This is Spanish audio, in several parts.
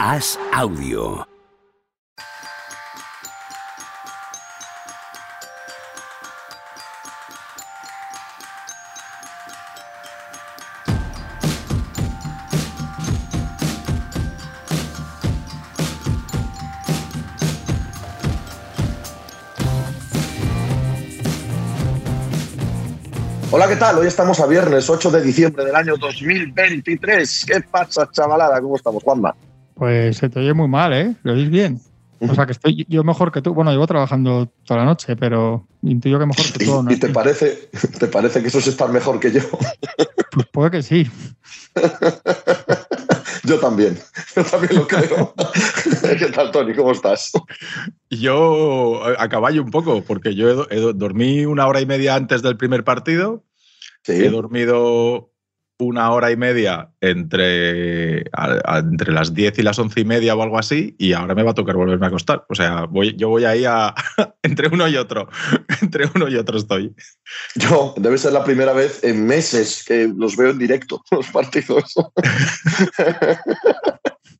Haz audio. Hola, ¿qué tal? Hoy estamos a viernes 8 de diciembre del año 2023. ¿Qué pasa, chavalada? ¿Cómo estamos, Juanma? Pues se te oye muy mal, ¿eh? ¿Lo oís bien? O sea, que estoy yo mejor que tú. Bueno, llevo trabajando toda la noche, pero intuyo que mejor que tú. ¿Y, te, parece, te parece que eso es estar mejor que yo? Pues puede que sí. yo también. Yo también lo creo. ¿Qué tal, Tony? ¿Cómo estás? Yo a caballo un poco, porque yo dormí una hora y media antes del primer partido. He dormido una hora y media entre, entre las 10 y las once y media o algo así, y ahora me va a tocar volverme a acostar. O sea, voy, yo voy ahí a, entre uno y otro. entre uno y otro estoy. Yo, debe ser la primera vez en meses que los veo en directo, los partidos.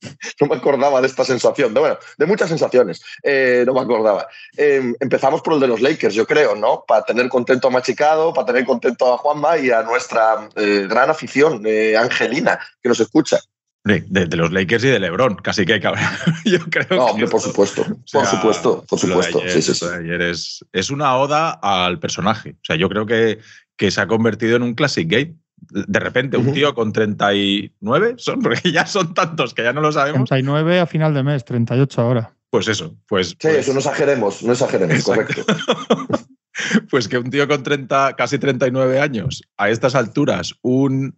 no me acordaba de esta sensación, de, bueno, de muchas sensaciones, eh, no me acordaba. Em, empezamos por el de los Lakers, yo creo, ¿no? Para tener contento a Machicado, para tener contento a Juanma y a nuestra eh, gran afición, eh, Angelina, que nos escucha. De, los Lakers y de LeBron, casi que yo creo no, hombre, por supuesto, por supuesto, por supuesto. sí, sí, ayer es, es, una oda al personaje. O sea, yo creo que, que se ha convertido en un classic game de repente un tío con 39 son, porque ya son tantos que ya no lo sabemos. 39 a final de mes, 38 ahora. Pues eso, pues. Sí, pues eso no exageremos, no exageremos, correcto. pues que un tío con 30, casi 39 años, a estas alturas, un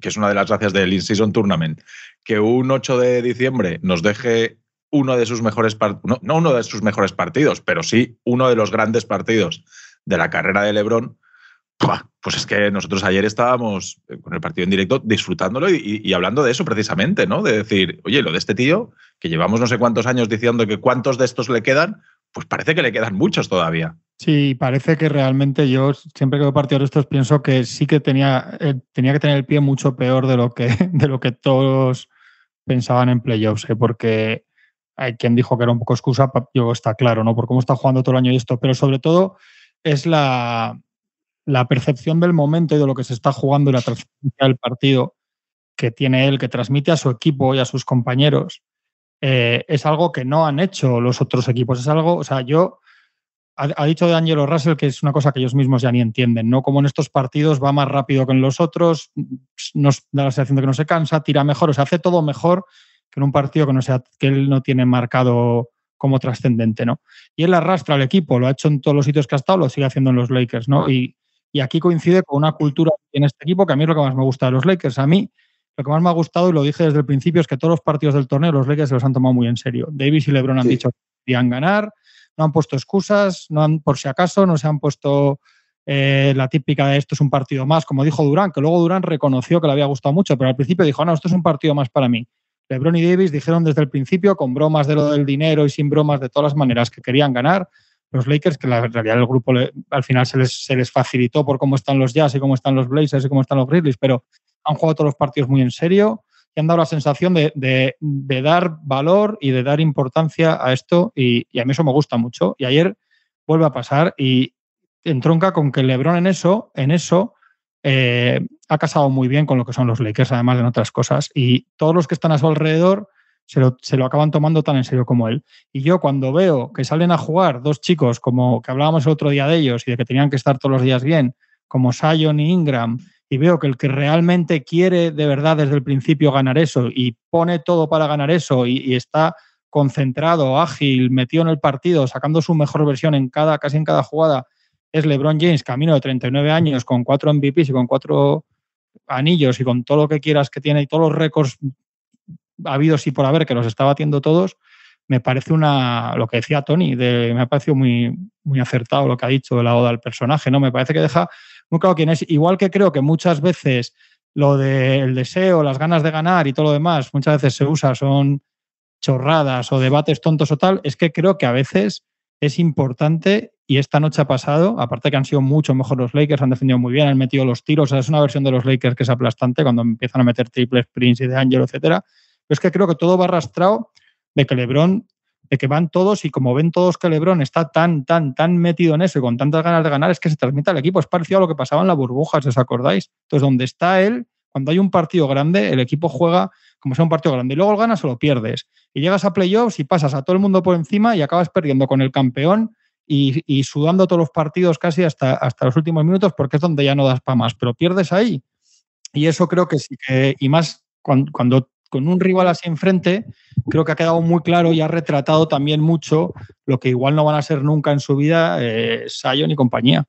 que es una de las gracias del In-Season Tournament, que un 8 de diciembre nos deje uno de sus mejores no, no uno de sus mejores partidos, pero sí uno de los grandes partidos de la carrera de LeBron, pues es que nosotros ayer estábamos eh, con el partido en directo disfrutándolo y, hablando de eso precisamente, ¿no? De decir, oye, lo de este tío, que llevamos no sé cuántos años diciendo que cuántos de estos le quedan, pues parece que le quedan muchos todavía. Sí, parece que realmente yo siempre que veo partidos de estos pienso que sí que tenía, eh, tenía que tener el pie mucho peor de lo que, de lo que todos pensaban en playoffs, ¿eh? porque hay quien dijo que era un poco excusa, yo está claro, ¿no? Por cómo está jugando todo el año y esto, pero sobre todo es la, la percepción del momento y de lo que se está jugando y la transferencia del partido que tiene él, que transmite a su equipo y a sus compañeros, eh, es algo que no han hecho los otros equipos. Es algo, o sea, yo, ha, dicho de Angelo Russell que es una cosa que ellos mismos ya ni entienden, ¿no? Como en estos partidos va más rápido que en los otros, nos da la sensación de que no se cansa, tira mejor, o sea, hace todo mejor que en un partido que, no sea, que él no tiene marcado como trascendente, ¿no? Y él arrastra al equipo, lo ha hecho en todos los sitios que ha estado, lo sigue haciendo en los Lakers, ¿no? Y, y aquí coincide con una cultura en este equipo que a mí es lo que más me gusta de los Lakers. A mí lo que más me ha gustado, y lo dije desde el principio, es que todos los partidos del torneo los Lakers se los han tomado muy en serio. Davis y LeBron han dicho que querían ganar, no han puesto excusas, no han, por si acaso, no se han puesto eh, la típica de esto es un partido más, como dijo Durán, que luego Durán reconoció que le había gustado mucho, pero al principio dijo, no, esto es un partido más para mí. LeBron y Davis dijeron desde el principio, con bromas de lo del dinero y sin bromas de todas las maneras, que querían ganar los Lakers, que la realidad el grupo al final se les, se les facilitó por cómo están los Jazz y cómo están los Blazers y cómo están los Grizzlies, pero han jugado todos los partidos muy en serio y han dado la sensación de, de, dar valor y de dar importancia a esto y, a mí eso me gusta mucho. Y ayer vuelve a pasar y entronca con que LeBron en eso, en eso eh, ha casado muy bien con lo que son los Lakers, además de otras cosas. Y todos los que están a su alrededor se lo, acaban tomando tan en serio como él. Y yo cuando veo que salen a jugar dos chicos, como que hablábamos el otro día de ellos y de que tenían que estar todos los días bien, como Sion y Ingram, y veo que el que realmente quiere de verdad desde el principio ganar eso y pone todo para ganar eso y, está concentrado, ágil, metido en el partido, sacando su mejor versión en cada, casi en cada jugada, es LeBron James, camino de 39 años, con cuatro MVPs y con cuatro anillos y con todo lo que quieras que tiene y todos los récords ha habido sí por haber, que los está batiendo todos, me parece una, lo que decía Tony, de, me ha parecido muy, muy acertado lo que ha dicho de la oda al personaje, ¿no? Me parece que deja muy claro quién es. Igual que creo que muchas veces lo del deseo, las ganas de ganar y todo lo demás, muchas veces se usa, son chorradas o debates tontos o tal, es que creo que a veces es importante y esta noche ha pasado, aparte que han sido mucho mejor los Lakers, han defendido muy bien, han metido los tiros, es una versión de los Lakers que es aplastante cuando empiezan a meter triples, Prince y de Angelo, etcétera Es que creo que todo va arrastrado de que LeBron, de que van todos y como ven todos que LeBron está tan, tan, tan metido en eso y con tantas ganas de ganar, es que se transmite al equipo. Es parecido a lo que pasaba en la burbuja, si os acordáis. Entonces, donde está él, cuando hay un partido grande, el equipo juega como sea un partido grande y luego ganas o lo pierdes. Y llegas a playoffs y pasas a todo el mundo por encima y acabas perdiendo con el campeón y, sudando todos los partidos casi hasta, hasta los últimos minutos porque es donde ya no das para más, pero pierdes ahí. Y eso creo que sí que, y más cuando, con un rival así enfrente, creo que ha quedado muy claro y ha retratado también mucho lo que igual no van a ser nunca en su vida eh, Sion y compañía.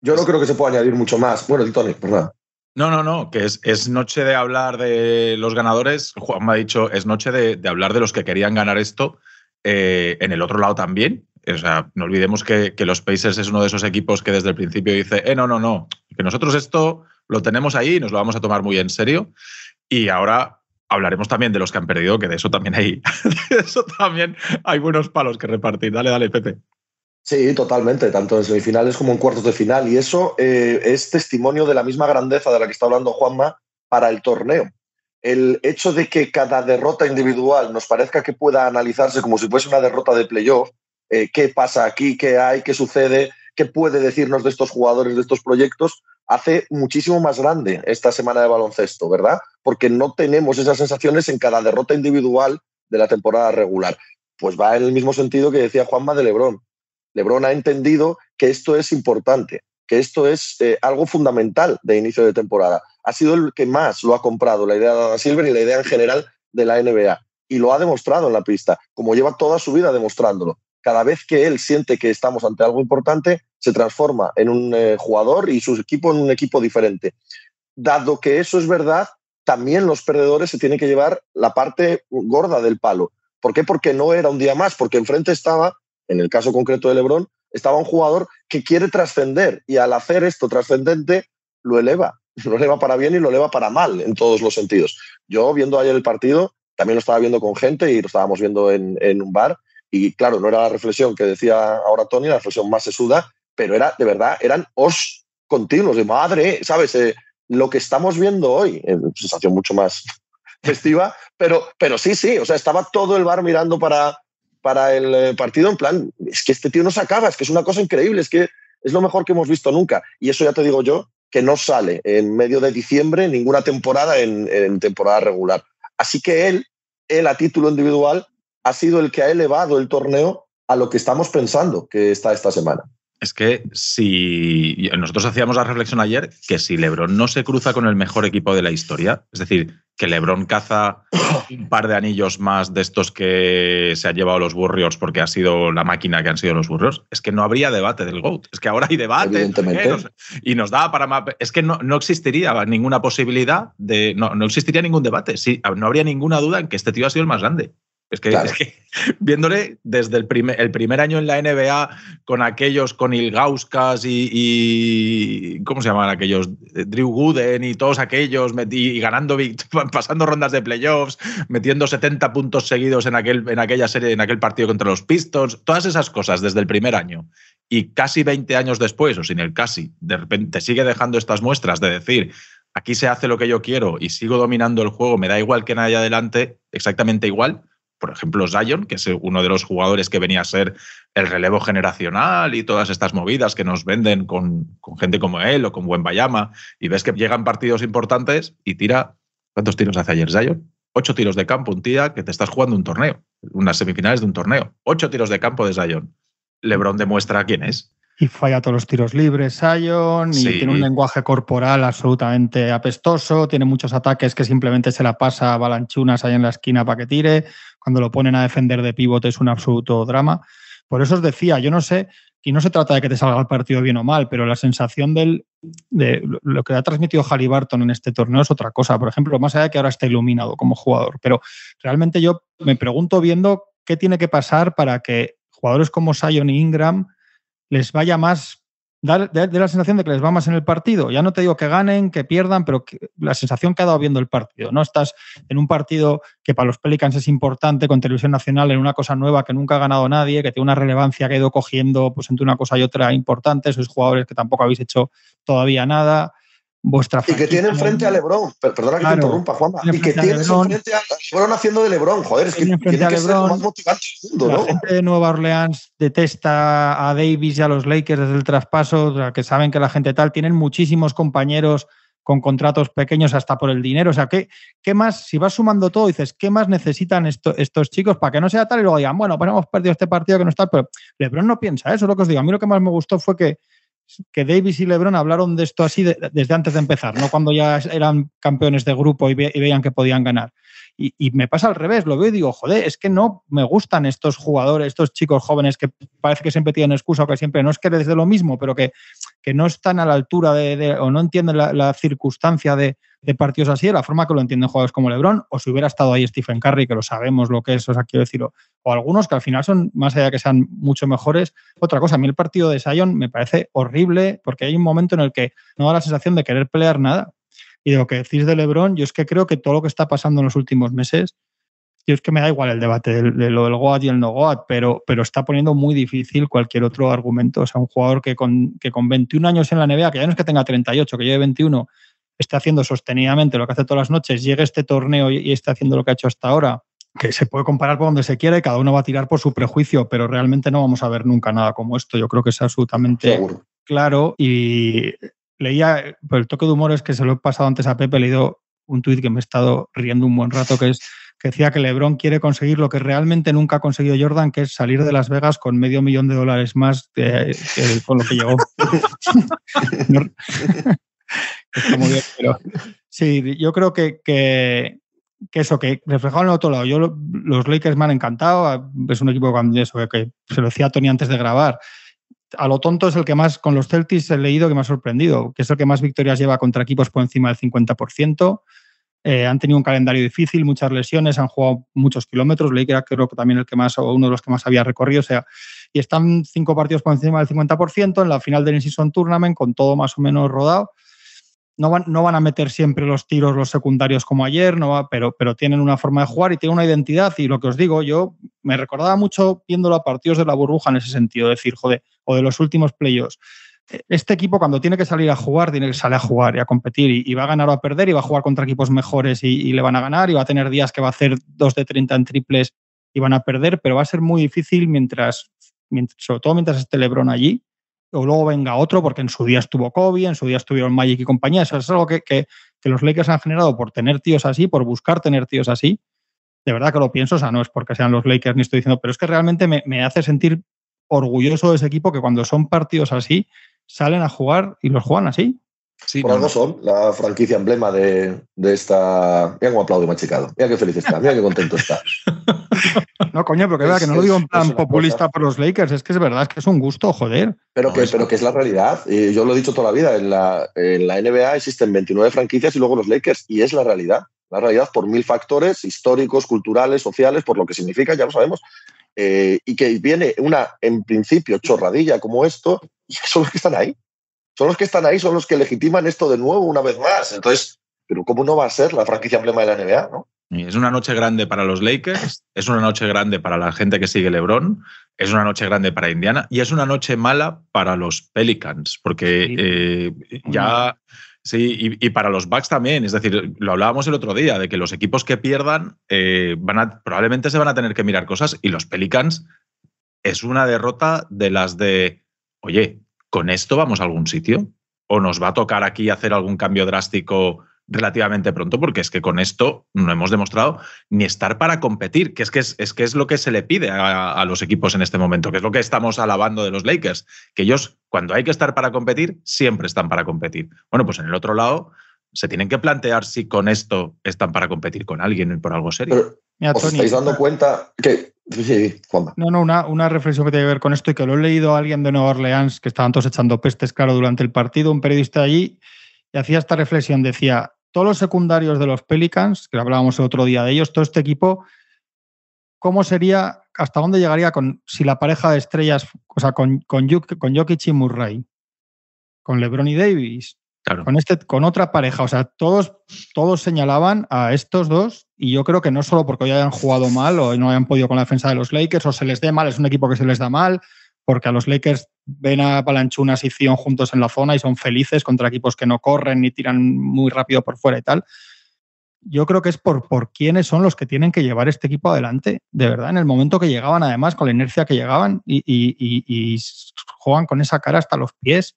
Yo no creo que se pueda añadir mucho más. Bueno, Tony, perdón. No, no, no, que es, es, noche de hablar de los ganadores. Juan me ha dicho, es noche de, hablar de los que querían ganar esto. Eh, en el otro lado también, o sea, no olvidemos que, los Pacers es uno de esos equipos que desde el principio dice, eh, no, no, no, que nosotros esto lo tenemos ahí y nos lo vamos a tomar muy en serio. Y ahora hablaremos también de los que han perdido, que de eso también hay, eso también hay buenos palos que repartir. Dale, dale, Pepe. Sí, totalmente, tanto en semifinales como en cuartos de final. Y eso eh, es testimonio de la misma grandeza de la que está hablando Juanma para el torneo. El hecho de que cada derrota individual nos parezca que pueda analizarse como si fuese una derrota de playoff, eh, qué pasa aquí, qué hay, qué sucede, qué puede decirnos de estos jugadores, de estos proyectos, hace muchísimo más grande esta semana de baloncesto, ¿verdad? Porque no tenemos esas sensaciones en cada derrota individual de la temporada regular. Pues va en el mismo sentido que decía Juanma de Lebrón. Lebrón ha entendido que esto es importante, que esto es eh, algo fundamental de inicio de temporada. Ha sido el que más lo ha comprado, la idea de Dana Silver y la idea en general de la NBA. Y lo ha demostrado en la pista, como lleva toda su vida demostrándolo cada vez que él siente que estamos ante algo importante, se transforma en un eh, jugador y su equipo en un equipo diferente. Dado que eso es verdad, también los perdedores se tienen que llevar la parte gorda del palo. ¿Por qué? Porque no era un día más, porque enfrente estaba, en el caso concreto de Lebron, estaba un jugador que quiere trascender y al hacer esto trascendente lo eleva, lo eleva para bien y lo eleva para mal en todos los sentidos. Yo viendo ayer el partido, también lo estaba viendo con gente y lo estábamos viendo en, en un bar y claro, no era la reflexión que decía ahora Tony, la reflexión más sesuda, pero era de verdad, eran os continuos de madre, ¿sabes? Eh, lo que estamos viendo hoy, en sensación mucho más festiva, pero, pero sí, sí, o sea, estaba todo el bar mirando para, para el eh, partido en plan, es que este tío no se acaba, es que es una cosa increíble, es que es lo mejor que hemos visto nunca. Y eso ya te digo yo, que no sale en medio de diciembre ninguna temporada en, en temporada regular. Así que él, él a título individual, ha sido el que ha elevado el torneo a lo que estamos pensando que está esta semana. Es que si nosotros hacíamos la reflexión ayer que si LeBron no se cruza con el mejor equipo de la historia, es decir, que LeBron caza un par de anillos más de estos que se han llevado los Warriors porque ha sido la máquina que han sido los Warriors, es que no habría debate del GOAT. Es que ahora hay debate. Evidentemente. y nos da para. Es que no, no existiría ninguna posibilidad de. No, no existiría ningún debate. Sí, no habría ninguna duda en que este tío ha sido el más grande. Es que, viéndole desde el primer, el primer año en la NBA con aquellos, con Ilgauskas y, y, ¿Cómo se llaman aquellos? Drew Gooden y todos aquellos, y ganando, pasando rondas de playoffs, metiendo 70 puntos seguidos en, aquel, en aquella serie, en aquel partido contra los Pistons, todas esas cosas desde el primer año. Y casi 20 años después, o sin el casi, de repente sigue dejando estas muestras de decir aquí se hace lo que yo quiero y sigo dominando el juego, me da igual que nadie adelante, exactamente igual por ejemplo, Zion, que es uno de los jugadores que venía a ser el relevo generacional y todas estas movidas que nos venden con, gente como él o con Buen Bayama, y ves que llegan partidos importantes y tira. ¿Cuántos tiros hace ayer Zion? Ocho tiros de campo, un tía que te estás jugando un torneo, unas semifinales de un torneo. Ocho tiros de campo de Zion. LeBron demuestra quién es. Y falla todos los tiros libres, Sion, y tiene un lenguaje corporal absolutamente apestoso, tiene muchos ataques que simplemente se la pasa a balanchunas ahí en la esquina para que tire, cuando lo ponen a defender de pivote es un absoluto drama. Por eso os decía, yo no sé, y no se trata de que te salga el partido bien o mal, pero la sensación del, de lo que ha transmitido Barton en este torneo es otra cosa. Por ejemplo, más allá de que ahora está iluminado como jugador, pero realmente yo me pregunto viendo qué tiene que pasar para que jugadores como Sion y Ingram les vaya más, da, la sensación de que les va más en el partido. Ya no te digo que ganen, que pierdan, pero la sensación que ha dado viendo el partido. No estás en un partido que para los Pelicans es importante con televisión nacional, en una cosa nueva que nunca ha ganado nadie, que tiene una relevancia que ha ido cogiendo pues, entre una cosa y otra importante. Sois jugadores que tampoco habéis hecho todavía nada. Vuestra Y que tienen frente a LeBron, perdona que te interrumpa, Juanma, y que tienen frente a LeBron haciendo de LeBron, joder, es que tiene que ser lo más motivante del mundo, La gente de Nueva Orleans detesta a Davis y a los Lakers desde el traspaso, que saben que la gente tal, tienen muchísimos compañeros con contratos pequeños hasta por el dinero. O sea, ¿qué, qué más? Si vas sumando todo, dices, ¿qué más necesitan estos chicos para que no sea tal? Y luego digan, bueno, pues hemos perdido este partido que no está. Pero LeBron no piensa eso, es lo que os digo. A mí lo que más me gustó fue que, que Davis y LeBron hablaron de esto así desde antes de empezar, no cuando ya eran campeones de grupo y, veían que podían ganar. Y, me pasa al revés, lo veo y digo, joder, es que no me gustan estos jugadores, estos chicos jóvenes que parece que siempre tienen excusa o que siempre no es que desde lo mismo, pero que, que no están a la altura de, o no entienden la, circunstancia de, partidos así, de la forma que lo entienden jugadores como LeBron, o si hubiera estado ahí Stephen Curry, que lo sabemos lo que es, o sea, quiero decirlo, o algunos que al final son, más allá de que sean mucho mejores. Otra cosa, a mí el partido de Sion me parece horrible porque hay un momento en el que no da la sensación de querer pelear nada. Y de lo que decís de Lebron, yo es que creo que todo lo que está pasando en los últimos meses, yo es que me da igual el debate de, lo del Goat y el no Goat, pero, pero está poniendo muy difícil cualquier otro argumento. O sea, un jugador que con, que con 21 años en la NBA, que ya no es que tenga 38, que lleve 21, esté haciendo sostenidamente lo que hace todas las noches, llegue este torneo y, esté haciendo lo que ha hecho hasta ahora, que se puede comparar por donde se quiera y cada uno va a tirar por su prejuicio, pero realmente no vamos a ver nunca nada como esto. Yo creo que es absolutamente claro y leía, por el toque de humor es que se lo he pasado antes a Pepe, he leído un tuit que me he estado riendo un buen rato, que es que decía que LeBron quiere conseguir lo que realmente nunca ha conseguido Jordan, que es salir de Las Vegas con medio millón de dólares más con lo que llegó. sí, yo creo que, que, eso, que reflejado en el otro lado. Yo, los Lakers me han encantado, es un equipo cuando eso, que se lo decía a Tony antes de grabar, a lo tonto es el que más, con los Celtics he leído que me ha sorprendido, que es el que más victorias lleva contra equipos por encima del 50%. Eh, han tenido un calendario difícil, muchas lesiones, han jugado muchos kilómetros. Que era creo que también el que más, o uno de los que más había recorrido. O sea, y están cinco partidos por encima del 50% en la final del In-Season Tournament, con todo más o menos rodado no van, no van a meter siempre los tiros los secundarios como ayer, no va, pero, pero tienen una forma de jugar y tienen una identidad. Y lo que os digo, yo me recordaba mucho viéndolo a partidos de la burbuja en ese sentido, decir, joder, o de los últimos playoffs. Este equipo cuando tiene que salir a jugar, tiene que salir a jugar y a competir y, va a ganar o a perder y va a jugar contra equipos mejores y, le van a ganar y va a tener días que va a hacer dos de 30 en triples y van a perder, pero va a ser muy difícil mientras, mientras sobre todo mientras esté Lebron allí, o luego venga otro, porque en su día estuvo Kobe, en su día estuvieron Magic y compañía. Eso es algo que, que, los Lakers han generado por tener tíos así, por buscar tener tíos así. De verdad que lo pienso, o sea, no es porque sean los Lakers ni estoy diciendo, pero es que realmente me, me hace sentir orgulloso de ese equipo que cuando son partidos así, salen a jugar y los juegan así. Por algo son la franquicia emblema de, esta. Mira cómo aplaude machicado. Mira qué feliz está. Mira qué contento está. no, coña, pero que vea que no lo digo en plan populista por los Lakers. Es que es verdad, es que es un gusto, joder. Pero, que, pero que es la realidad. Y yo lo he dicho toda la vida. En la, en la NBA existen 29 franquicias y luego los Lakers. Y es la realidad. La realidad por mil factores históricos, culturales, sociales, por lo que significa, ya lo sabemos. Eh, y que viene una, en principio, chorradilla como esto, y son los que están ahí son los que están ahí, son los que legitiman esto de nuevo una vez más. Entonces, pero ¿cómo no va a ser la franquicia emblema de la NBA? ¿no? Es una noche grande para los Lakers, es una noche grande para la gente que sigue LeBron, es una noche grande para Indiana y es una noche mala para los Pelicans, porque eh, ya. Sí, y, para los Bucks también. Es decir, lo hablábamos el otro día, de que los equipos que pierdan eh, van a, probablemente se van a tener que mirar cosas y los Pelicans es una derrota de las de, oye, ¿con esto vamos a algún sitio? ¿O nos va a tocar aquí hacer algún cambio drástico relativamente pronto? Porque es que con esto no hemos demostrado ni estar para competir, que es que es, que es lo que se le pide a, los equipos en este momento, que es lo que estamos alabando de los Lakers, que ellos cuando hay que estar para competir, siempre están para competir. Bueno, pues en el otro lado se tienen que plantear si con esto están para competir con alguien por algo serio. ¿Os estáis dando cuenta que Sí, no, no, una, una, reflexión que tiene que ver con esto y que lo he leído a alguien de Nueva Orleans que estaban todos echando pestes, claro, durante el partido, un periodista allí, y hacía esta reflexión, decía, todos los secundarios de los Pelicans, que hablábamos el otro día de ellos, todo este equipo, ¿cómo sería, hasta dónde llegaría con si la pareja de estrellas, o sea, con, con, con Jokic y Murray, con LeBron y Davis, con, este, con otra pareja, o sea, todos, todos señalaban a estos dos y yo creo que no solo porque hoy hayan jugado mal o no hayan podido con la defensa de los Lakers o se les dé mal, es un equipo que se les da mal, porque a los Lakers ven a Balanchunas y Zion juntos en la zona y son felices contra equipos que no corren ni tiran muy rápido por fuera y tal. Yo creo que es por, por quiénes son los que tienen que llevar este equipo adelante, de verdad, en el momento que llegaban, además, con la inercia que llegaban y, y, juegan con esa cara hasta los pies.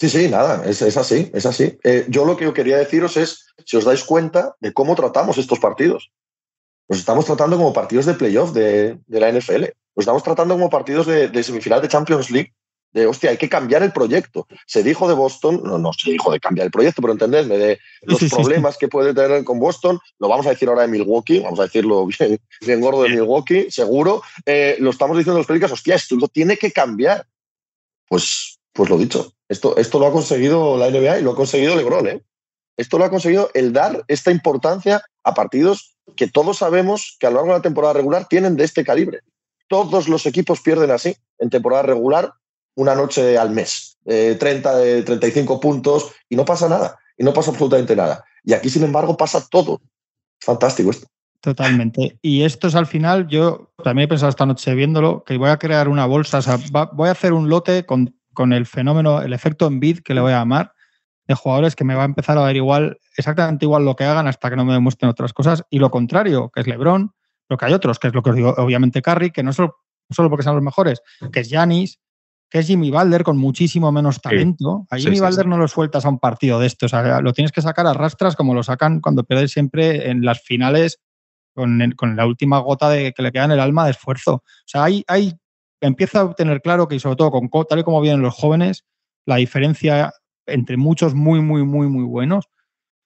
Sí, sí, nada, es, es así, es así. Eh, yo lo que yo quería deciros es, si os dais cuenta de cómo tratamos estos partidos. Los estamos tratando como partidos de playoff de, de la NFL. Los estamos tratando como partidos de, de, semifinal de Champions League. De, hostia, hay que cambiar el proyecto. Se dijo de Boston, no, no se dijo de cambiar el proyecto, pero entendedme, de los problemas que puede tener con Boston, lo vamos a decir ahora de Milwaukee, vamos a decirlo bien, bien gordo de Milwaukee, seguro. Eh, lo estamos diciendo los películas, hostia, esto lo tiene que cambiar. Pues, pues lo dicho, esto, esto lo ha conseguido la NBA y lo ha conseguido LeBron, ¿eh? Esto lo ha conseguido el dar esta importancia a partidos que todos sabemos que a lo largo de la temporada regular tienen de este calibre. Todos los equipos pierden así en temporada regular una noche al mes, eh, 30, 35 puntos y no pasa nada, y no pasa absolutamente nada. Y aquí, sin embargo, pasa todo. Fantástico esto. Totalmente. Y esto es al final, yo también he pensado esta noche viéndolo, que voy a crear una bolsa, o sea, voy a hacer un lote con, con el fenómeno, el efecto Envid, que le voy a llamar, de jugadores que me va a empezar a dar igual, exactamente igual lo que hagan hasta que no me demuestren otras cosas. Y lo contrario, que es LeBron, lo que hay otros, que es lo que os digo, obviamente Curry, que no solo, solo porque sean los mejores, que es Yanis, que es Jimmy Balder con muchísimo menos talento. A Jimmy Balder no lo sueltas a un partido de estos, o sea, lo tienes que sacar a rastras como lo sacan cuando pierdes siempre en las finales con, con, la última gota de que le queda en el alma de esfuerzo. O sea, hay, hay, empieza a tener claro que, sobre todo con tal y como vienen los jóvenes, la diferencia entre muchos muy, muy, muy, muy buenos.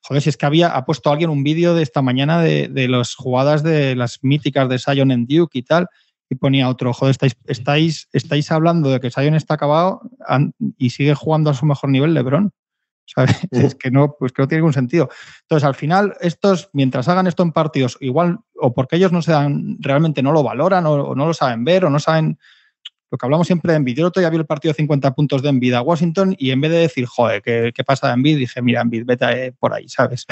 Joder, si es que había, ha puesto alguien un vídeo de esta mañana de, de las jugadas de las míticas de Sion en Duke y tal, y ponía otro, joder, estáis, estáis, estáis hablando de que Sion está acabado y sigue jugando a su mejor nivel LeBron. ¿Sabes? Es que no, pues que no tiene ningún sentido. Entonces, al final, estos, mientras hagan esto en partidos, igual, o porque ellos no se dan, realmente no lo valoran, o, o no lo saben ver, o no saben lo que hablamos siempre de Envid. Yo otro día vi el partido de 50 puntos de Envid a Washington y en vez de decir, joder, ¿qué, qué pasa de Envid? Dije, mira, Envid, vete por ahí, ¿sabes?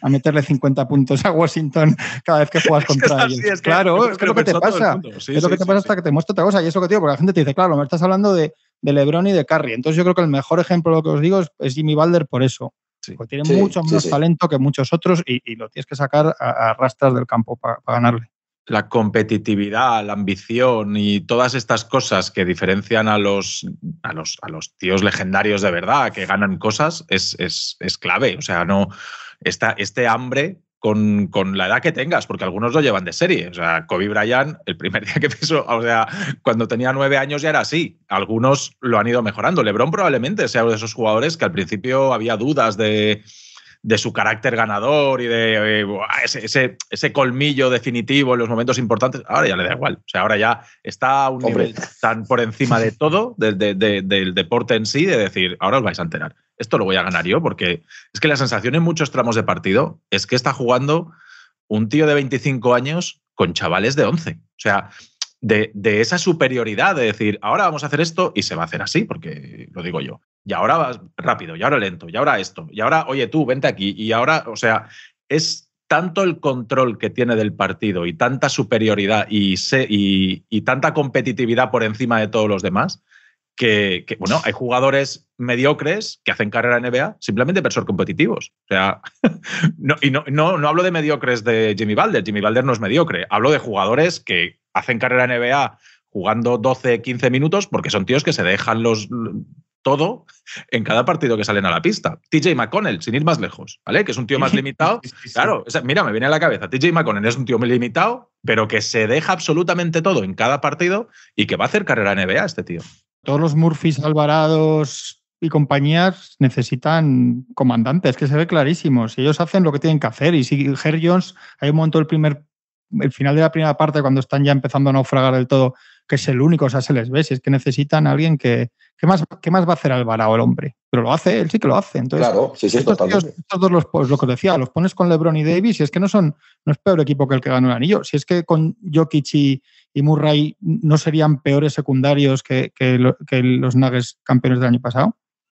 A meterle 50 puntos a Washington cada vez que juegas contra ellos. Es claro, es, lo que te pasa. es lo que te pasa hasta que te muestro otra cosa. Y es lo que te digo, porque la gente te dice, claro, me estás hablando de, de LeBron y de Curry. Entonces yo creo que el mejor ejemplo de lo que os digo es, Jimmy Balder por eso. Porque tiene mucho menos talento que muchos otros y, y, lo tienes que sacar a, a rastras del campo para ganarle la competitividad, la ambición y todas estas cosas que diferencian a los, a los, a los tíos legendarios de verdad, que ganan cosas, es, es, es clave. O sea, no. Esta, este hambre con, con, la edad que tengas, porque algunos lo llevan de serie. O sea, Kobe Bryant, el primer día que pisó, o sea, cuando tenía nueve años ya era así. Algunos lo han ido mejorando. LeBron probablemente sea uno de esos jugadores que al principio había dudas de de su carácter ganador y de eh, ese, ese, ese, colmillo definitivo en los momentos importantes, ahora ya le da igual. O sea, ahora ya está a un Hombre. nivel tan por encima de todo, de, de, de, del deporte en sí, de decir, ahora os vais a enterar. Esto lo voy a ganar yo, porque es que la sensación en muchos tramos de partido es que está jugando un tío de 25 años con chavales de 11. O sea, de, esa superioridad de decir, ahora vamos a hacer esto y se va a hacer así, porque lo digo yo. Y ahora vas rápido, y ahora lento, y ahora esto, y ahora, oye, tú, vente aquí, y ahora, o sea, es tanto el control que tiene del partido y tanta superioridad y, y tanta competitividad por encima de todos los demás, que, que, bueno, hay jugadores mediocres que hacen carrera en NBA simplemente por ser competitivos. O sea, no, y no, no, no hablo de mediocres de Jimmy Balder, Jimmy Balder no es mediocre, hablo de jugadores que hacen carrera en NBA jugando 12, 15 minutos porque son tíos que se dejan los todo en cada partido que salen a la pista. TJ McConnell, sin ir más lejos, ¿vale? Que es un tío más limitado. Claro, o sea, mira, me viene a la cabeza. TJ McConnell es un tío muy limitado, pero que se deja absolutamente todo en cada partido y que va a hacer carrera en NBA este tío. Todos los Murphys, Alvarados y compañías necesitan comandantes, que se ve clarísimo. Si ellos hacen lo que tienen que hacer y si Her Jones, hay un momento del primer, el final de la primera parte, cuando están ya empezando a naufragar del todo, que es el único, o sea, se les ve, si es que necesitan a alguien que, ¿qué más, qué más va a hacer Alvarado el hombre? Pero lo hace, él sí que lo hace. Entonces, claro, sí, sí, estos, tíos, estos dos, los, pues, lo que decía, los pones con LeBron y Davis y es que no son, no es peor equipo que el que ganó el anillo. Si es que con Jokic y, y Murray no serían peores secundarios que, que, lo, que los Nuggets campeones del año pasado.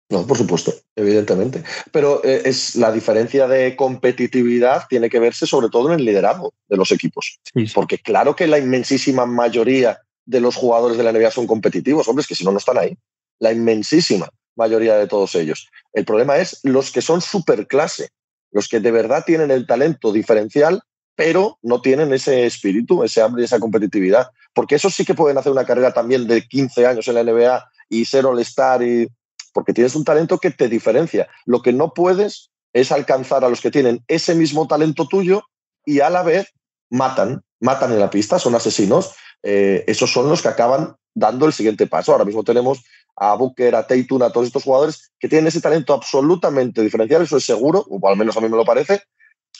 No, por supuesto, evidentemente. Pero eh, es la diferencia de competitividad tiene que verse sobre todo en el liderazgo de los equipos. Sí, sí. Porque claro que la inmensísima mayoría de los jugadores de la NBA son competitivos, hombres, que si no, no están ahí. La inmensísima mayoría de todos ellos. El problema es los que son superclase, los que de verdad tienen el talento diferencial, pero no tienen ese espíritu, ese hambre y esa competitividad. Porque esos sí que pueden hacer una carrera también de 15 años en la NBA y ser all-star, y... porque tienes un talento que te diferencia. Lo que no puedes es alcanzar a los que tienen ese mismo talento tuyo y a la vez matan, matan en la pista, son asesinos. Eh, esos son los que acaban dando el siguiente paso. Ahora mismo tenemos a Booker, a Tatum, a todos estos jugadores que tienen ese talento absolutamente diferencial, eso es seguro, o al menos a mí me lo parece,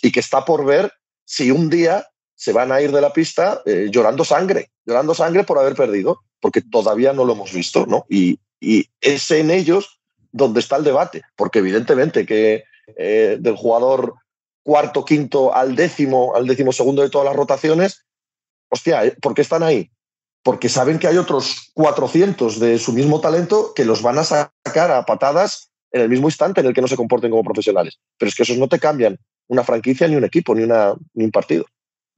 y que está por ver si un día se van a ir de la pista eh, llorando sangre, llorando sangre por haber perdido, porque todavía no lo hemos visto, ¿no? Y, es en ellos donde está el debate, porque evidentemente que eh, del jugador cuarto, quinto al décimo, al décimo segundo de todas las rotaciones, hostia, ¿eh? ¿por qué están ahí? porque saben que hay otros 400 de su mismo talento que los van a sacar a patadas en el mismo instante en el que no se comporten como profesionales. Pero es que esos no te cambian una franquicia, ni un equipo, ni, una, ni un partido.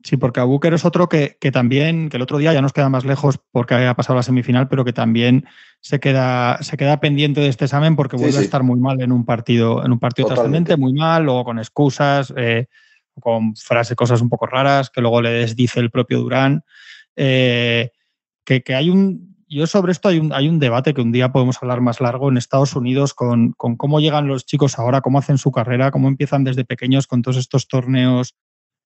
Sí, porque a Booker es otro que, también, que el otro día ya nos queda más lejos porque ha pasado la semifinal, pero que también se queda, se queda pendiente de este examen porque vuelve a estar muy mal en un partido, en un partido trascendente, muy mal, o con excusas, eh, con frases, cosas un poco raras, que luego le desdice el propio Durán. Eh, que, hay un, yo sobre esto hay un, hay un, debate que un día podemos hablar más largo en Estados Unidos con, con, cómo llegan los chicos ahora, cómo hacen su carrera, cómo empiezan desde pequeños con todos estos torneos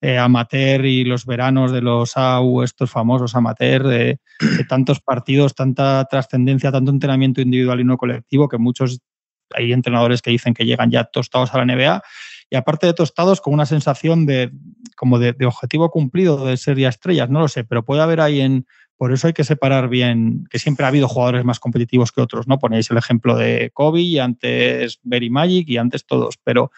eh, amateur y los veranos de los AU, estos famosos amateur, de, tantos partidos, tanta trascendencia, tanto entrenamiento individual y no colectivo, que muchos hay entrenadores que dicen que llegan ya tostados a la NBA y aparte de tostados con una sensación de como de, objetivo cumplido de ser ya estrellas, no lo sé, pero puede haber ahí en por eso hay que separar bien, que siempre ha habido jugadores más competitivos que otros, ¿no? Ponéis el ejemplo de Kobe y antes Berry Magic y antes todos, pero,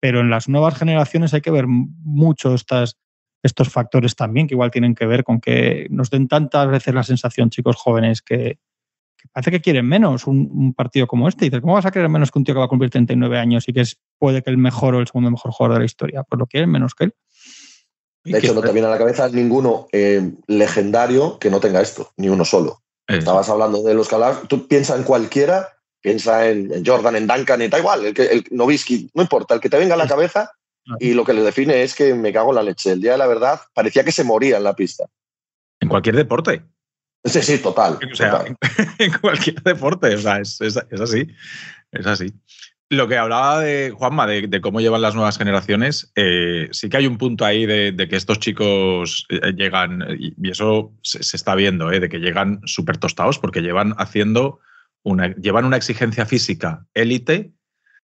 pero en las nuevas generaciones hay que ver mucho estas, estos factores también, que igual tienen que ver con que nos den tantas veces la sensación, chicos jóvenes, que, parece que quieren menos un, partido como este. Y dices, ¿cómo vas a querer menos que un tío que va a cumplir 39 años y que es puede que el mejor o el segundo mejor jugador de la historia? Pues lo quieren menos que él. De hecho, no te viene a la cabeza ninguno eh, legendario que no tenga esto, ni uno solo. Estabas hablando de los que Tú piensa en cualquiera, piensa en, Jordan, en Duncan, y da igual, el, que, el Novisky, no importa, el que te venga a la cabeza y lo que le define es que me cago en la leche. El día de la verdad parecía que se moría en la pista. En cualquier deporte. Sí, sí, total. O sea, En, cualquier deporte, o sea, es, es así. Es así. Lo que hablaba de Juanma, de, cómo llevan las nuevas generaciones, eh, sí que hay un punto ahí de, que estos chicos eh, llegan, y eso se, está viendo, eh, de que llegan súper tostados porque llevan haciendo llevan una exigencia física élite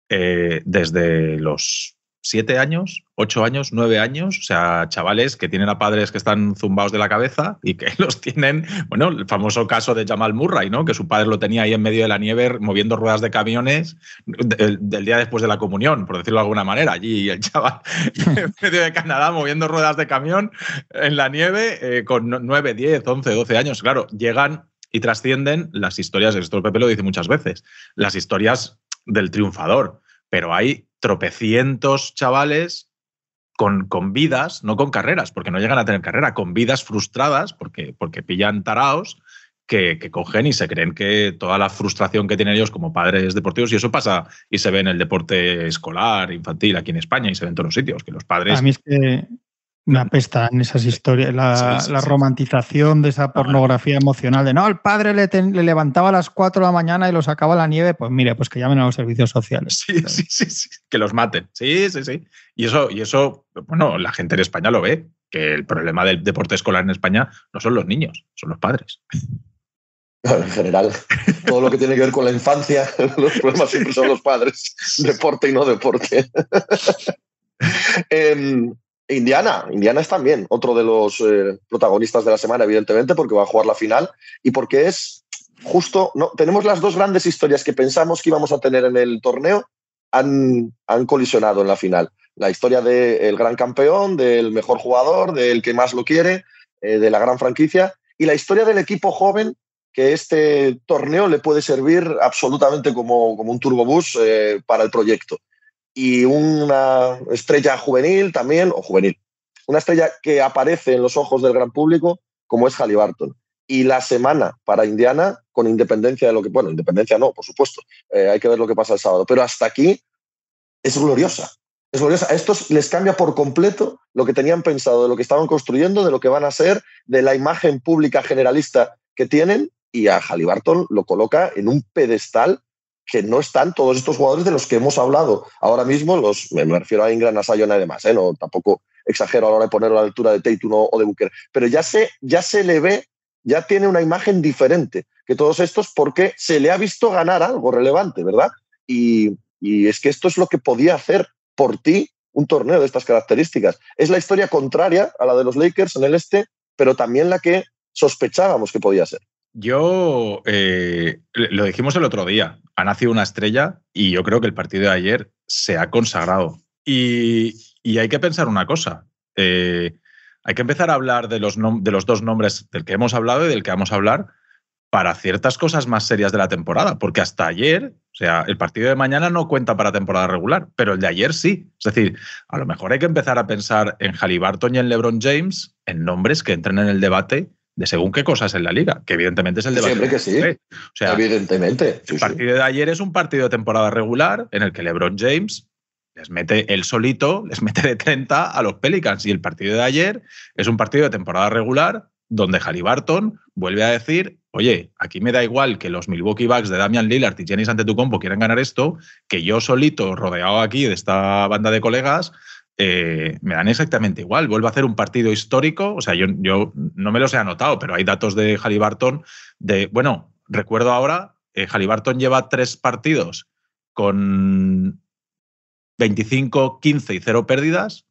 desde los siete años, ocho años, nueve años, o sea, chavales que tienen a padres que están zumbados de la cabeza y que los tienen, bueno, el famoso caso de Jamal Murray, ¿no? Que su padre lo tenía ahí en medio de la nieve moviendo ruedas de camiones del, día después de la comunión, por decirlo de alguna manera, allí el chaval en medio de Canadá moviendo ruedas de camión en la nieve eh, con nueve, diez, once, doce años, claro, llegan y trascienden las historias, esto Pepe lo dice muchas veces, las historias del triunfador, pero hay tropecientos chavales con, con, vidas, no con carreras, porque no llegan a tener carrera, con vidas frustradas, porque, porque pillan taraos, que, que, cogen y se creen que toda la frustración que tienen ellos como padres deportivos, y eso pasa y se ve en el deporte escolar, infantil, aquí en España, y se ve en todos los sitios, que los padres... A mí es que me apesta en esas historias, la, romantización de esa pornografía emocional de no, el padre le, levantaba a las 4 de la mañana y lo sacaba a la nieve, pues mire, pues que llamen a los servicios sociales. Sí, sí, sí, sí, que los maten. Sí, sí, sí. Y eso, y eso, bueno, la gente en España lo ve, que el problema del deporte escolar en España no son los niños, son los padres. En general, todo lo que tiene que ver con la infancia, los problemas siempre son los padres, deporte y no deporte. Em, Indiana, Indiana es también otro de los eh, protagonistas de la semana, evidentemente, porque va a jugar la final y porque es justo, no, tenemos las dos grandes historias que pensamos que íbamos a tener en el torneo, han, han colisionado en la final. La historia del gran campeón, del mejor jugador, del que más lo quiere, eh, de la gran franquicia, y la historia del equipo joven que este torneo le puede servir absolutamente como, como un turbobús eh, para el proyecto y una estrella juvenil también, o juvenil, una estrella que aparece en los ojos del gran público, como es Halliburton. y la semana para Indiana, con independencia de lo que, bueno, independencia no, por supuesto, eh, hay que ver lo que pasa el sábado, pero hasta aquí es gloriosa. Es gloriosa. A estos les cambia por completo lo que tenían pensado, de lo que estaban construyendo, de lo que van a ser, de la imagen pública generalista que tienen, y a Halliburton lo coloca en un pedestal que no están todos estos jugadores de los que hemos hablado ahora mismo, los, me refiero a Ingram, a Sion y demás, ¿eh? no, tampoco exagero a la hora de ponerlo a la altura de Tatum o, de Booker, pero ya se, ya se le ve, ya tiene una imagen diferente que todos estos porque se le ha visto ganar algo relevante, ¿verdad? Y, y es que esto es lo que podía hacer por ti un torneo de estas características. Es la historia contraria a la de los Lakers en el este, pero también la que sospechábamos que podía ser. Yo eh, lo dijimos el otro día, ha nacido una estrella y yo creo que el partido de ayer se ha consagrado. Y, hay que pensar una cosa. Eh, hay que empezar a hablar de los, de los dos nombres del que hemos hablado y del que vamos a hablar para ciertas cosas más serias de la temporada, porque hasta ayer, o sea, el partido de mañana no cuenta para temporada regular, pero el de ayer sí. Es decir, a lo mejor hay que empezar a pensar en Halliburton y en LeBron James, en nombres que entren en el debate de según qué cosas en la liga, que evidentemente es el debate. Siempre que sí. O sea, evidentemente. el partido de ayer es un partido de temporada regular en el que LeBron James les mete el solito, les mete de 30 a los Pelicans. Y el partido de ayer es un partido de temporada regular donde Barton vuelve a decir, oye, aquí me da igual que los Milwaukee Bucks de Damian Lillard y Giannis Antetokounmpo quieran ganar esto, que yo solito, rodeado aquí de esta banda de colegas, eh, me dan exactamente igual. Vuelvo a hacer un partido histórico. O sea, yo, yo no me los he anotado, pero hay datos de Halliburton de, bueno, recuerdo ahora, eh, Halliburton lleva tres partidos con 25, 15 y cero pérdidas,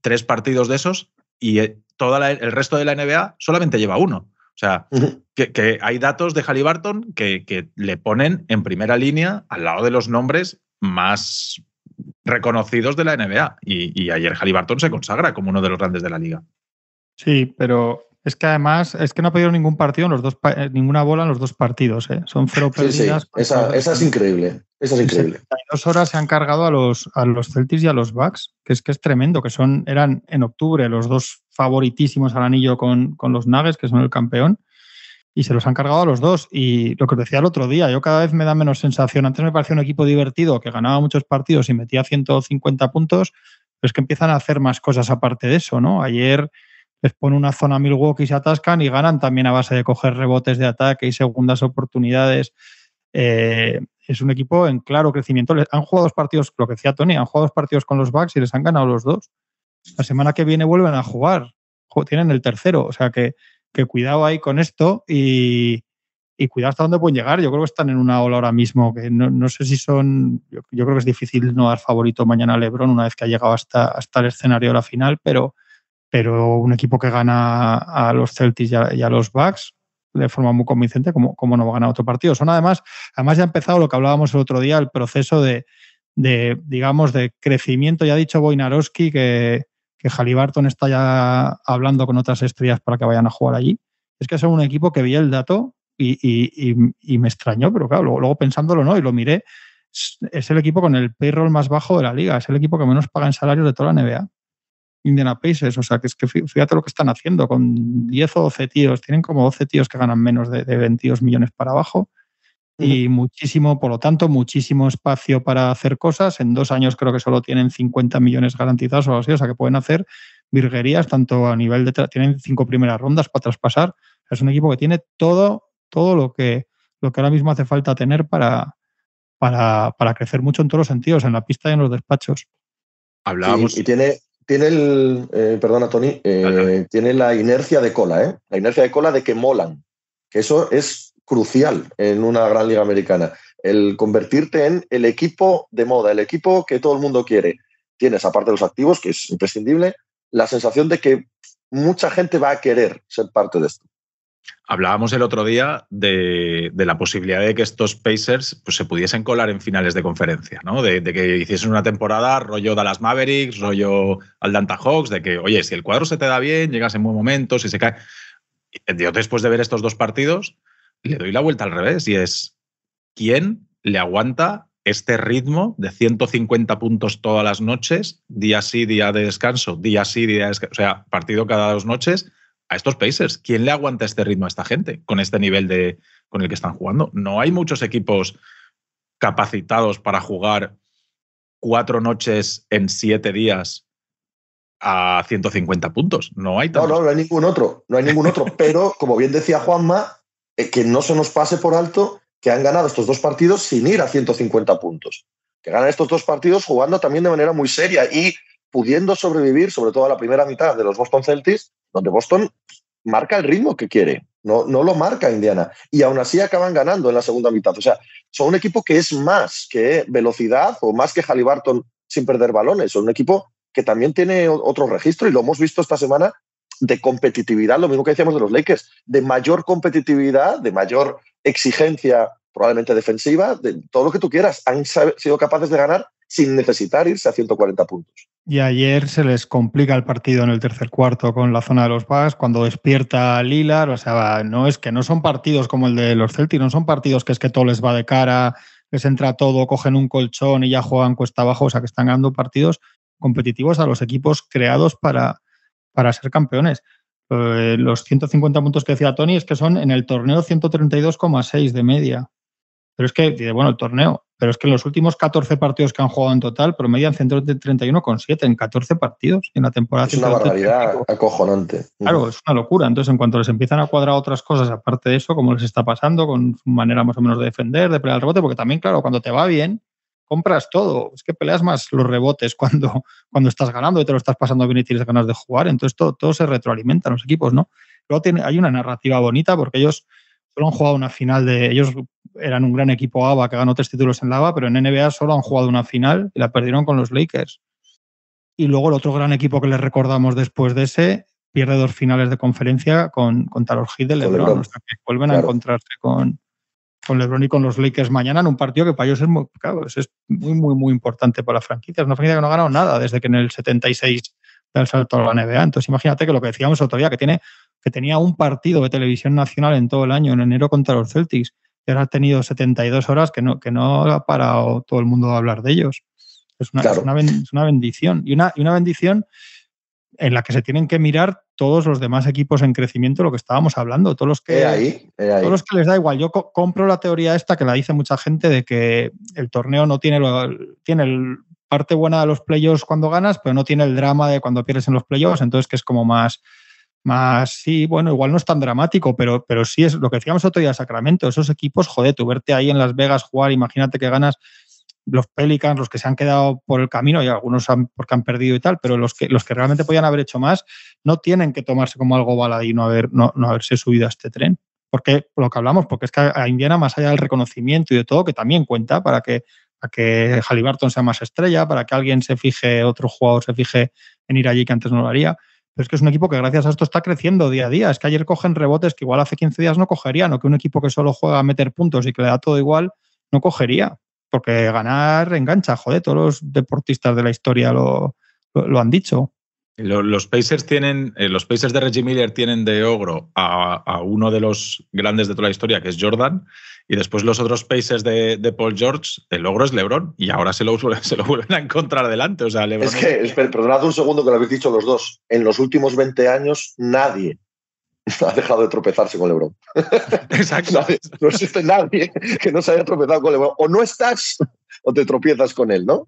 tres partidos de esos, y eh, todo el resto de la NBA solamente lleva uno. O sea, que, hay datos de Halliburton que, que le ponen en primera línea al lado de los nombres más reconocidos de la NBA. Y, y ayer Halliburton se consagra como uno de los grandes de la liga. Sí, pero es que además es que no ha pedido ningún partido en los dos eh, ninguna bola en los dos partidos. ¿eh? Son cero perdidas. Esa, es increíble. Esa es increíble. dos horas se han cargado a los, a los Celtics y a los Bucks, que es que es tremendo, que son, eran en octubre los dos favoritísimos al anillo con, con los Nuggets, que son el campeón y se los han cargado a los dos. Y lo que os decía el otro día, yo cada vez me da menos sensación. Antes me parecía un equipo divertido que ganaba muchos partidos y metía 150 puntos, pero es que empiezan a hacer más cosas aparte de eso, ¿no? Ayer les pone una zona Milwaukee y se atascan y ganan también a base de coger rebotes de ataque y segundas oportunidades. Eh, es un equipo en claro crecimiento. Han jugado dos partidos, lo que decía Tony, han jugado dos partidos con los Bucks y les han ganado los dos. La semana que viene vuelven a jugar. Tienen el tercero. O sea que que cuidado ahí con esto y, cuidado hasta dónde pueden llegar. Yo creo que están en una ola ahora mismo, que no, sé si son, yo, creo que es difícil no dar favorito mañana a Lebron una vez que ha llegado hasta, hasta el escenario de la final, pero, pero un equipo que gana a los Celtics y a, los Bucks de forma muy convincente, como, como no va a ganar otro partido. Son además, además ya ha empezado lo que hablábamos el otro día, el proceso de, de digamos, de crecimiento. Ya ha dicho Boinarowski que, que Halliburton está ya hablando con otras estrellas para que vayan a jugar allí. Es que son un equipo que vi el dato y, me extrañó, pero claro, luego, pensándolo, ¿no? Y lo miré, es, el equipo con el payroll más bajo de la liga, es el equipo que menos paga en salarios de toda la NBA. Indiana Pacers, o sea, que es que fíjate lo que están haciendo, con 10 o 12 tíos, tienen como 12 tíos que ganan menos de, de 22 millones para abajo y muchísimo, por lo tanto, muchísimo espacio para hacer cosas. En dos años creo que solo tienen 50 millones garantizados o así, o sea que pueden hacer virguerías tanto a nivel de... Tienen cinco primeras rondas para traspasar. Es un equipo que tiene todo, todo lo que, lo que ahora mismo hace falta tener para, para, para crecer mucho en todos los sentidos, en la pista y en los despachos. Hablábamos. y tiene, tiene el, eh, perdona Tony, eh, tiene la inercia de cola, ¿eh? La inercia de cola de que molan. Que eso es crucial en una gran liga americana. El convertirte en el equipo de moda, el equipo que todo el mundo quiere. Tienes, aparte de los activos, que es imprescindible, la sensación de que mucha gente va a querer ser parte de esto. Hablábamos el otro día de, la posibilidad de que estos Pacers pues, se pudiesen colar en finales de conferencia, ¿no? De, que hiciesen una temporada rollo Dallas Mavericks, rollo Aldanta Hawks, de que, oye, si el cuadro se te da bien, llegas en buen momento, si se cae. Yo después de ver estos dos partidos, le doy la vuelta al revés y es, ¿quién le aguanta este ritmo de 150 puntos todas las noches, día sí, día de descanso, día sí, día de descanso, o sea, partido cada dos noches, a estos Pacers. ¿Quién le aguanta este ritmo a esta gente con este nivel de, con el que están jugando? No hay muchos equipos capacitados para jugar cuatro noches en siete días a 150 puntos. No hay No, no, no hay ningún otro. No hay ningún otro. Pero, como bien decía Juanma, que no se nos pase por alto que han ganado estos dos partidos sin ir a 150 puntos. Que ganan estos dos partidos jugando también de manera muy seria y pudiendo sobrevivir, sobre todo a la primera mitad de los Boston Celtics, donde Boston marca el ritmo que quiere. No, no lo marca Indiana. Y aún así acaban ganando en la segunda mitad. O sea, son un equipo que es más que velocidad o más que Halliburton sin perder balones. Son un equipo que también tiene otro registro y lo hemos visto esta semana de competitividad, lo mismo que decíamos de los Lakers, de mayor competitividad, de mayor exigencia probablemente defensiva, de todo lo que tú quieras. Han sido capaces de ganar sin necesitar irse a 140 puntos. Y ayer se les complica el partido en el tercer cuarto con la zona de los Bucks, cuando despierta Lilar, o sea, no es que no son partidos como el de los Celtics, no son partidos que es que todo les va de cara, les entra todo, cogen un colchón y ya juegan cuesta abajo, o sea, que están ganando partidos competitivos a los equipos creados para, para ser campeones. Eh, los 150 puntos que decía Tony es que son en el torneo 132,6 de media. Pero es que, bueno, el torneo, pero es que en los últimos 14 partidos que han jugado en total promedian 131,7 en 14 partidos en la temporada. Es una barbaridad acojonante. Claro, es una locura. Entonces, en cuanto les empiezan a cuadrar otras cosas, aparte de eso, como les está pasando, con su manera más o menos de defender, de pelear el rebote, porque también, claro, cuando te va bien, compras todo. Es que peleas más los rebotes cuando, cuando estás ganando y te lo estás pasando bien y tienes ganas de jugar. Entonces todo, todo se retroalimenta en los equipos, ¿no? Luego tiene, hay una narrativa bonita porque ellos solo han jugado una final de. Ellos eran un gran equipo ABA que ganó tres títulos en la ABA, pero en NBA solo han jugado una final y la perdieron con los Lakers. Y luego el otro gran equipo que les recordamos después de ese pierde dos finales de conferencia con, contra los Heat de LeBron. que vuelven a encontrarse con, con LeBron y con los Lakers mañana en un partido que para ellos es muy, es muy, muy, muy importante para la franquicia. Es una franquicia que no ha ganado nada desde que en el 76 da el salto a la NBA. Entonces imagínate que lo que decíamos otro día, que, tiene, que tenía un partido de televisión nacional en todo el año, en enero contra los Celtics, y ahora ha tenido 72 horas que no, que no ha parado todo el mundo a hablar de ellos. Es una, es una, bendición. Y una, y una bendición en la que se tienen que mirar todos los demás equipos en crecimiento, lo que estábamos hablando, todos los que, Todos los que les da igual. Yo compro la teoría esta que la dice mucha gente de que el torneo no tiene, lo, tiene el parte buena de los playoffs cuando ganas, pero no tiene el drama de cuando pierdes en los playoffs, entonces que es como más, más, sí, bueno, igual no es tan dramático, pero, pero sí es lo que decíamos otro día, Sacramento, esos equipos, joder, tú verte ahí en Las Vegas jugar, imagínate que ganas los Pelicans, los que se han quedado por el camino y algunos porque han perdido y tal, pero los que, los que realmente podían haber hecho más no tienen que tomarse como algo baladí no, haber, no, haberse subido a este tren. Porque lo que hablamos, porque es que a Indiana, más allá del reconocimiento y de todo, que también cuenta para que, para que Halliburton sea más estrella, para que alguien se fije, otro jugador se fije en ir allí que antes no lo haría. Pero es que es un equipo que gracias a esto está creciendo día a día. Es que ayer cogen rebotes que igual hace 15 días no cogerían, o que un equipo que solo juega a meter puntos y que le da todo igual, no cogería porque ganar engancha, joder, todos los deportistas de la historia lo, han dicho. Los Pacers tienen, eh, los Pacers de Reggie Miller tienen de ogro a, uno de los grandes de toda la historia, que es Jordan, y después los otros Pacers de, Paul George, el ogro es LeBron, y ahora se lo, se lo vuelven a encontrar delante. O sea, es que, perdonad un segundo que lo habéis dicho los dos. En los últimos 20 años, nadie ha dejado de tropezarse con LeBron. Exacto. no existe nadie que no se haya tropezado con LeBron. O no estás o te tropiezas con él, ¿no?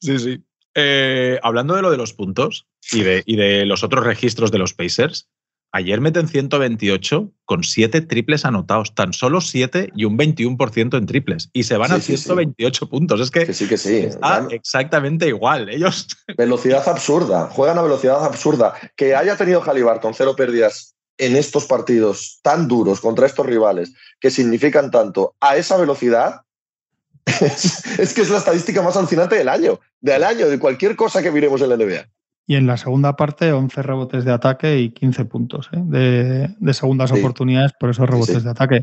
Sí, sí. Eh, hablando de lo de los puntos y de, y de los otros registros de los Pacers, ayer meten 128 con 7 triples anotados, tan solo 7 y un 21% en triples. Y se van a 128 puntos. Es que, sí, que sí. Está exactamente igual. Ellos. Velocidad absurda. Juegan a velocidad absurda. Que haya tenido Halliburton cero pérdidas en estos partidos tan duros contra estos rivales que significan tanto a esa velocidad, es, que es la estadística más alucinante del año, del año, de cualquier cosa que miremos en la NBA. Y en la segunda parte, 11 rebotes de ataque y 15 puntos ¿eh? de, segundas oportunidades por esos rebotes de ataque.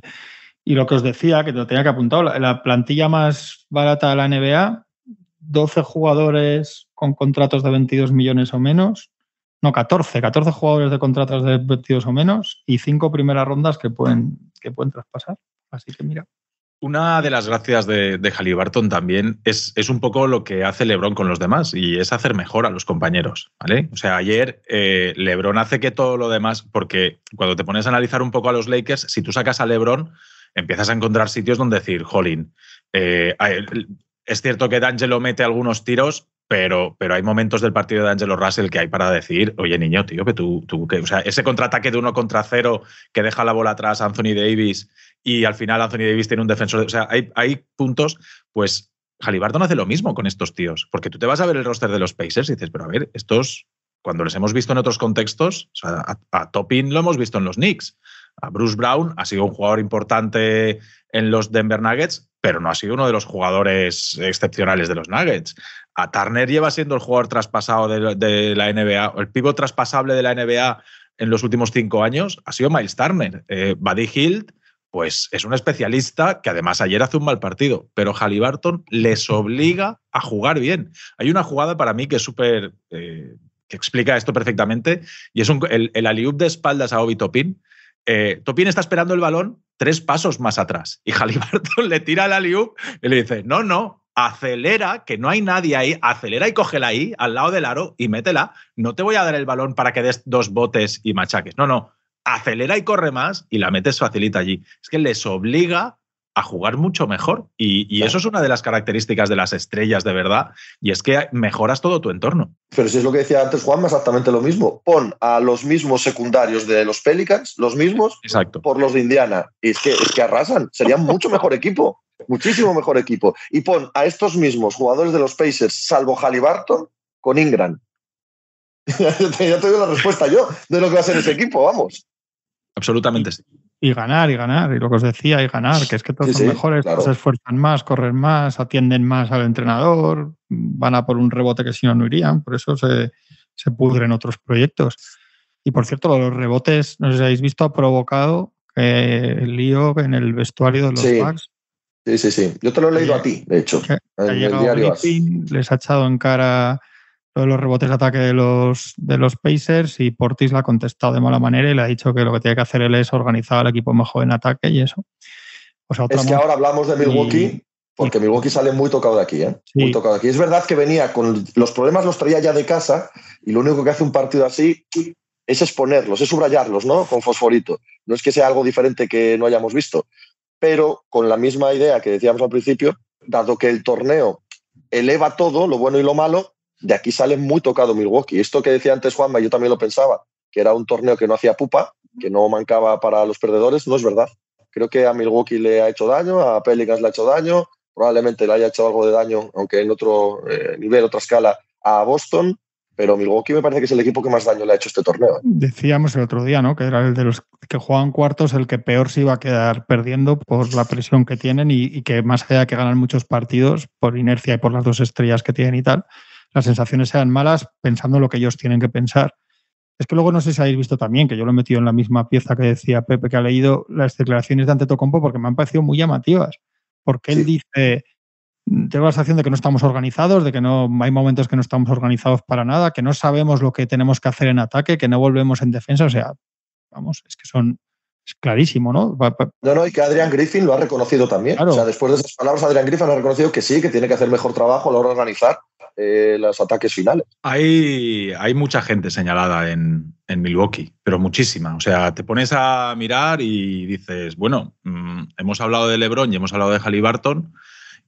Y lo que os decía, que te lo tenía que apuntar, la, la plantilla más barata de la NBA, 12 jugadores con contratos de 22 millones o menos, no, 14, 14 jugadores de contratos de 22 o menos y 5 primeras rondas que pueden, que pueden traspasar. Así que mira. Una de las gracias de, de Halliburton también es, es, un poco lo que hace LeBron con los demás y es hacer mejor a los compañeros, ¿vale? O sea, ayer eh, LeBron hace que todo lo demás, porque cuando te pones a analizar un poco a los Lakers, si tú sacas a LeBron, empiezas a encontrar sitios donde decir, jolín, eh, es cierto que D'Angelo mete algunos tiros, pero, pero hay momentos del partido de D'Angelo Russell que hay para decir, oye, niño, tío, que tú, que, o sea, ese contraataque de uno contra cero que deja la bola atrás a Anthony Davis y al final Anthony Davis tiene un defensor. O sea, hay, hay puntos, pues Halliburton hace lo mismo con estos tíos, porque tú te vas a ver el roster de los Pacers y dices, pero a ver, estos, cuando les hemos visto en otros contextos, o sea, a, a lo hemos visto en los Knicks. A Bruce Brown ha sido un jugador importante en los Denver Nuggets, pero no ha sido uno de los jugadores excepcionales de los Nuggets. A Turner lleva siendo el jugador traspasado de, la NBA, el pivot traspasable de la NBA en los últimos cinco años ha sido Miles Turner. Eh, Buddy Hield pues es un especialista que además ayer hace un mal partido, pero Halliburton les obliga a jugar bien. Hay una jugada para mí que es súper. Eh, que explica esto perfectamente, y es el, el de espaldas a Obi Topin. Eh, Topin está esperando el balón tres pasos más atrás, y Halliburton le tira el aliup y le dice: No, no, acelera, que no hay nadie ahí, acelera y cógela ahí, al lado del aro, y métela. No te voy a dar el balón para que des dos botes y machaques. No, no acelera y corre más y la metes facilita allí. Es que les obliga a jugar mucho mejor. Y, y, eso es una de las características de las estrellas de verdad, y es que mejoras todo tu entorno. Pero si es lo que decía antes Juan, exactamente lo mismo. Pon a los mismos secundarios de los Pelicans, los mismos, Exacto. por los de Indiana. Y es que, es que arrasan, serían mucho mejor equipo, muchísimo mejor equipo. Y pon a estos mismos jugadores de los Pacers, salvo Halliburton, con Ingram. ya te doy la respuesta yo de lo que va a ser ese equipo, vamos. Absolutamente sí. Y ganar, y ganar, y lo que os decía, y ganar, que es que todos sí, son sí, mejores, claro. se esfuerzan más, corren más, atienden más al entrenador, van a por un rebote que si no, no irían, por eso se, se pudren otros proyectos. Y por cierto, los rebotes, no sé si habéis visto, ha provocado eh, el lío en el vestuario de los sí. Bucks. Sí, sí, sí. Yo te lo he leído a ti, de hecho. Que, en ha el diario Griffin, les ha echado en cara todos los rebotes de ataque de los, de los Pacers y Portis la ha contestado de mala manera y le ha dicho que lo que tiene que hacer él es organizar al equipo mejor en ataque y eso. O sea, es que ahora hablamos de Milwaukee y, porque Milwaukee sale muy tocado de aquí, ¿eh? Sí. Muy tocado de aquí. Es verdad que venía con los problemas, los traía ya de casa y lo único que hace un partido así es exponerlos, es subrayarlos, ¿no? Con fosforito. No es que sea algo diferente que no hayamos visto, pero con la misma idea que decíamos al principio, dado que el torneo eleva todo, lo bueno y lo malo, de aquí sale muy tocado Milwaukee. Esto que decía antes Juanma, yo también lo pensaba, que era un torneo que no hacía pupa, que no mancaba para los perdedores, no es verdad. Creo que a Milwaukee le ha hecho daño, a Pelicans le ha hecho daño, probablemente le haya hecho algo de daño, aunque en otro eh, nivel, otra escala, a Boston, pero Milwaukee me parece que es el equipo que más daño le ha hecho este torneo. Decíamos el otro día, ¿no? Que era el de los que juegan cuartos, el que peor se iba a quedar perdiendo por la presión que tienen y, y que más allá de que ganan muchos partidos por inercia y por las dos estrellas que tienen y tal, las sensaciones sean malas pensando lo que ellos tienen que pensar. Es que luego no sé si habéis visto también, que yo lo he metido en la misma pieza que decía Pepe, que ha leído las declaraciones de Antetokounmpo porque me han parecido muy llamativas. Porque él dice, tengo la sensación de que no estamos organizados, de que no hay momentos que no estamos organizados para nada, que no sabemos lo que tenemos que hacer en ataque, que no volvemos en defensa. O sea, vamos, es que son es clarísimo, ¿no? No, no, y que Adrian Griffin lo ha reconocido también. Claro. O sea, después de esas palabras, Adrian Griffin ha reconocido que sí, que tiene que hacer mejor trabajo a la hora de organizar eh, los ataques finales. Hay, hay mucha gente señalada en, en, Milwaukee, pero muchísima. O sea, te pones a mirar y dices, bueno, mmm, hemos hablado de LeBron y hemos hablado de Halliburton,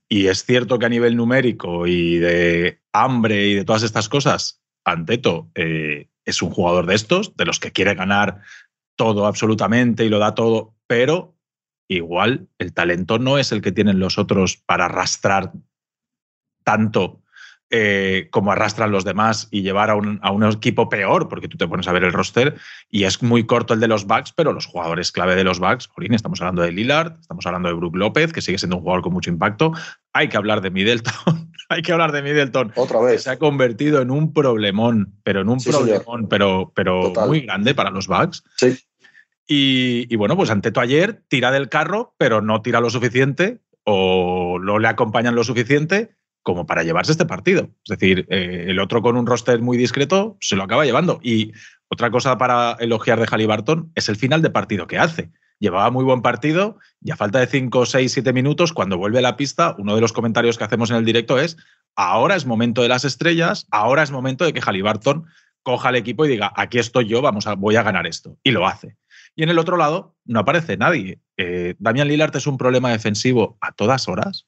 y es cierto que a nivel numérico y de hambre y de todas estas cosas, Anteto eh, es un jugador de estos, de los que quiere ganar todo absolutamente y lo da todo, pero igual el talento no es el que tienen los otros para arrastrar tanto eh, como arrastran los demás y llevar a un, a un, equipo peor, porque tú te pones a ver el roster y es muy corto el de los Bucks, pero los jugadores clave de los Bucks, Jolín, estamos hablando de Lillard, estamos hablando de Brook López, que sigue siendo un jugador con mucho impacto. Hay que hablar de Middleton, hay que hablar de Middleton. Otra vez. Que se ha convertido en un problemón, pero en un sí, problemón, señor. pero, pero muy grande para los Bucks. Sí. Y, y, bueno, pues Anteto ayer tira del carro, pero no tira lo suficiente o no le acompañan lo suficiente como para llevarse este partido. Es decir, eh, el otro con un roster muy discreto se lo acaba llevando. Y otra cosa para elogiar de Halliburton es el final de partido que hace. llevaba muy buen partido y a falta de 5, 6, 7 minutos, cuando vuelve a la pista, uno de los comentarios que hacemos en el directo es, ahora es momento de las estrellas, ahora es momento de que Halliburton coja el equipo y diga, aquí estoy yo, vamos a, voy a ganar esto. Y lo hace. Y en el otro lado no aparece nadie. Eh, Damian Lillard es un problema defensivo a todas horas.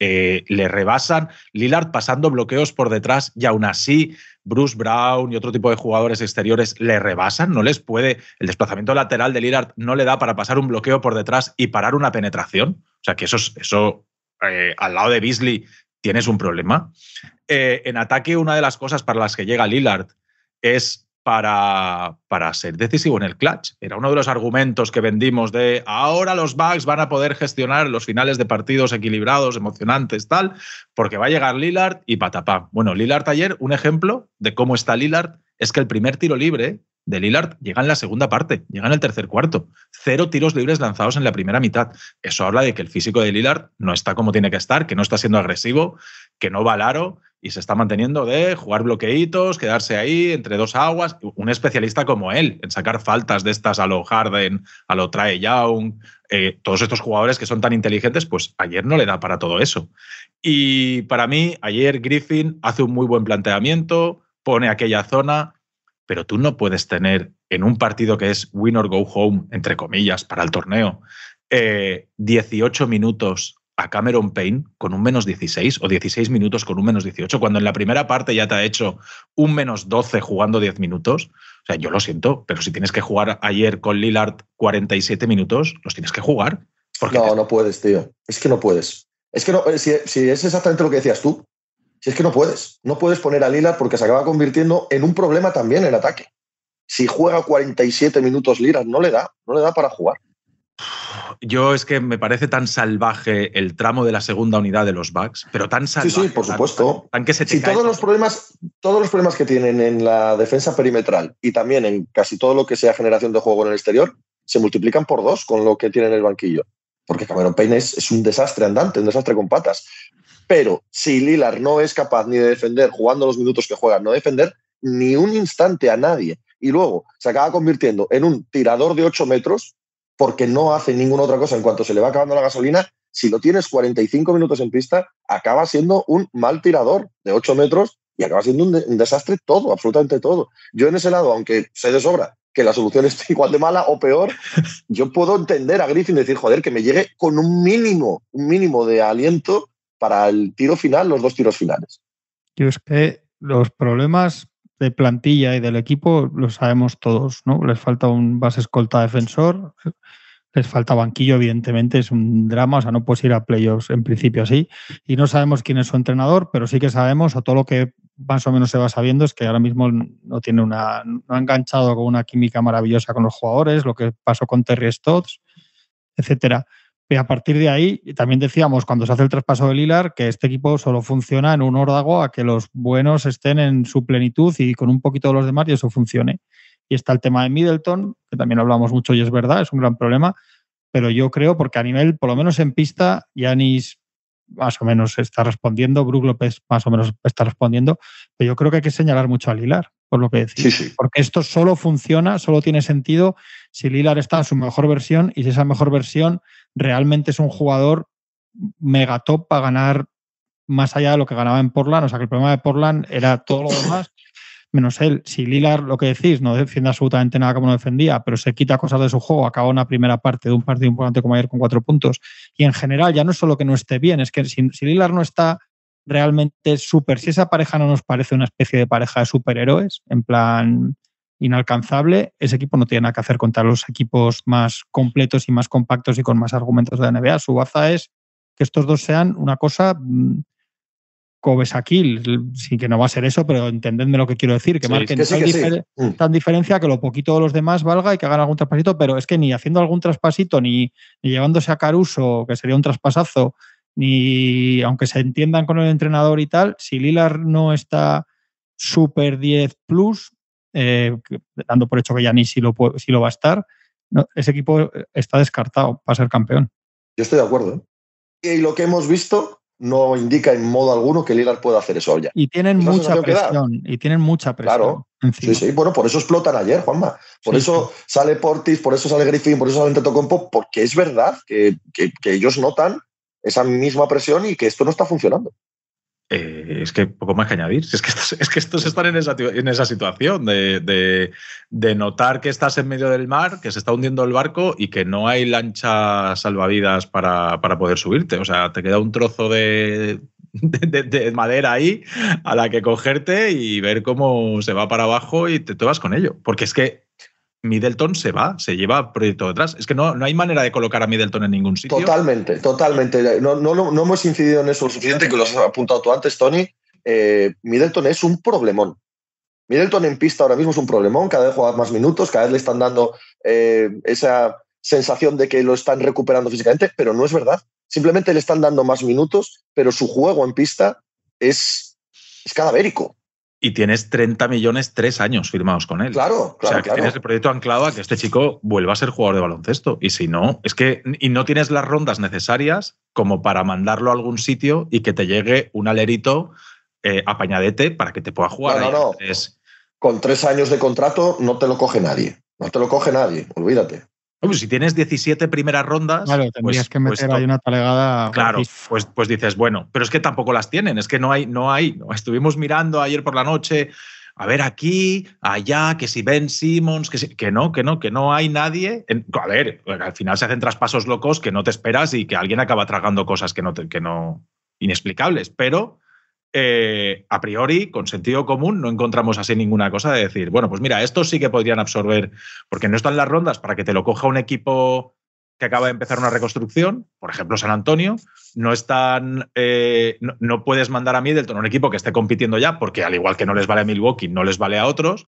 Eh, le rebasan, Lillard pasando bloqueos por detrás y aún así Bruce Brown y otro tipo de jugadores exteriores le rebasan, no les puede, el desplazamiento lateral de Lillard no le da para pasar un bloqueo por detrás y parar una penetración. O sea que eso, eso eh, al lado de Beasley tienes un problema. en ataque, una de las cosas para las que llega Lillard es para, para, ser decisivo en el clutch. Era uno de los argumentos que vendimos de ahora los Bucks van a poder gestionar los finales de partidos equilibrados, emocionantes, tal, porque va a llegar Lillard y patapá. Bueno, Lillard ayer, un ejemplo de cómo está Lillard, es que el primer tiro libre de Lillard llega en la segunda parte, llega en el tercer cuarto. Cero tiros libres lanzados en la primera mitad. Eso habla de que el físico de Lillard no está como tiene que estar, que no está siendo agresivo, que no va al aro y se está manteniendo de jugar bloqueitos, quedarse ahí entre dos aguas. Un especialista como él en sacar faltas de estas a lo Harden, a lo Trae Young, eh, todos estos jugadores que son tan inteligentes, pues ayer no le da para todo eso. Y para mí, ayer Griffin hace un muy buen planteamiento, pone aquella zona, pero tú no puedes tener en un partido que es win or go home, entre comillas, para el torneo, 18 eh, minutos a Cameron Payne con un menos 16 o 16 minutos con un menos 18, cuando en la primera parte ya te ha hecho un menos 12 jugando 10 minutos. O sea, yo lo siento, pero si tienes que jugar ayer con Lillard 47 minutos, los tienes que jugar. no, no puedes, tío. Es que no puedes. Es que no, eh, si, si, es exactamente lo que decías tú, si es que no puedes. No puedes poner a Lillard porque se acaba convirtiendo en un problema también en ataque. Si juega 47 minutos Lillard, no le da, no le da para jugar. Yo es que me parece tan salvaje el tramo de la segunda unidad de los Bucks, pero tan salvaje. Sí, sí, por supuesto. Tan, que se si todos los problemas, todos los problemas que tienen en la defensa perimetral y también en casi todo lo que sea generación de juego en el exterior se multiplican por dos con lo que tiene en el banquillo. Porque Cameron Payne es, un desastre andante, un desastre con patas. Pero si Lilar no es capaz ni de defender, jugando los minutos que juega, no defender ni un instante a nadie, y luego se acaba convirtiendo en un tirador de 8 metros, porque no hace ninguna otra cosa en cuanto se le va acabando la gasolina, si lo tienes 45 minutos en pista, acaba siendo un mal tirador de 8 metros y acaba siendo un, desastre todo, absolutamente todo. Yo en ese lado, aunque sé de sobra que la solución es igual de mala o peor, yo puedo entender a Griffin decir, joder, que me llegue con un mínimo, un mínimo de aliento para el tiro final, los dos tiros finales. Yo es que los problemas de plantilla y del equipo lo sabemos todos, ¿no? Les falta un base escolta defensor, les falta banquillo, evidentemente, es un drama, o sea, no puedes ir a playoffs en principio así. Y no sabemos quién es su entrenador, pero sí que sabemos, o todo lo que más o menos se va sabiendo, es que ahora mismo no tiene una, no ha enganchado con una química maravillosa con los jugadores, lo que pasó con Terry Stotts, etcétera. Y a partir de ahí, también decíamos cuando se hace el traspaso de Lilar que este equipo solo funciona en un órdago a que los buenos estén en su plenitud y con un poquito de los demás y eso funcione. Y está el tema de Middleton, que también hablamos mucho y es verdad, es un gran problema, pero yo creo, porque a nivel, por lo menos en pista, Yanis más o menos está respondiendo, Brook López más o menos está respondiendo, pero yo creo que hay que señalar mucho a Lilar, por lo que decís. Porque esto solo funciona, solo tiene sentido si Lilar está en su mejor versión y si esa mejor versión realmente es un jugador mega top para ganar más allá de lo que ganaba en Portland. O sea que el problema de Portland era todo lo demás, menos él. Si Lilar, lo que decís, no defiende absolutamente nada como no defendía, pero se quita cosas de su juego, acaba una primera parte de un partido importante como ayer con cuatro puntos. Y en general, ya no es solo que no esté bien, es que si, si Lilar no está realmente súper, si esa pareja no nos parece una especie de pareja de superhéroes, en plan inalcanzable, ese equipo no tiene nada que hacer contra los equipos más completos y más compactos y con más argumentos de la NBA. Su baza es que estos dos sean una cosa mm, Kobesaquil, sí que no va a ser eso, pero entendedme lo que quiero decir, que marquen mm. tan, diferencia que lo poquito de los demás valga y que hagan algún traspasito, pero es que ni haciendo algún traspasito, ni, ni llevándose a Caruso, que sería un traspasazo, ni aunque se entiendan con el entrenador y tal, si Lilar no está super 10 plus, eh, dando por hecho que ya ni si lo, si lo va a estar, ese equipo está descartado para ser campeón. Yo estoy de acuerdo. ¿eh? Y lo que hemos visto no indica en modo alguno que Lillard pueda hacer eso ya. Y tienen mucha presión. Y tienen mucha presión. Claro. Sí, sí. Bueno, por eso explotan ayer, Juanma. Por eso sale Portis, por eso sale Griffin, por eso sale Tetocompo, porque es verdad que, que, ellos notan esa misma presión y que esto no está funcionando. Eh, es que poco más que añadir. Es que estos, están en esa, situación de, de, notar que estás en medio del mar, que se está hundiendo el barco y que no hay lancha salvavidas para, para poder subirte. O sea, te queda un trozo de, de, madera ahí a la que cogerte y ver cómo se va para abajo y te, te vas con ello. Porque es que Middleton se va, se lleva proyecto detrás. Es que no, no hay manera de colocar a Middleton en ningún sitio. Totalmente, totalmente. No, no, hemos incidido en eso lo suficiente, que lo has apuntado tú antes, Tony. Eh, Middleton es un problemón. Middleton en pista ahora mismo es un problemón, cada vez juega más minutos, cada vez le están dando eh, esa sensación de que lo están recuperando físicamente, pero no es verdad. Simplemente le están dando más minutos, pero su juego en pista es, es cadavérico y tienes 30 millones tres años firmados con él. Claro, claro. O sea, que tienes el proyecto anclado a que este chico vuelva a ser jugador de baloncesto. Y si no, es que. Y no tienes las rondas necesarias como para mandarlo a algún sitio y que te llegue un alerito eh, apañadete para que te pueda jugar. No, no, no. Con tres años de contrato no te lo coge nadie. No te lo coge nadie, olvídate si tienes 17 primeras rondas. Claro, tendrías pues, que meter pues ahí una talegada. Claro, pues, pues dices, bueno, pero es que tampoco las tienen, es que no hay, no hay. Estuvimos mirando ayer por la noche, a ver aquí, allá, que si Ben Simmons, que, que no, que no, que no hay nadie. a ver, al final se hacen traspasos locos que no te esperas y que alguien acaba tragando cosas que no, que no inexplicables, pero eh, a priori, con sentido común, no encontramos así ninguna cosa de decir, bueno, pues mira, estos sí que podrían absorber, porque no están las rondas para que te lo coja un equipo que acaba de empezar una reconstrucción, por ejemplo San Antonio, no están, eh, no, puedes mandar a Middleton un equipo que esté compitiendo ya, porque al igual que no les vale a Milwaukee, no les vale a otros,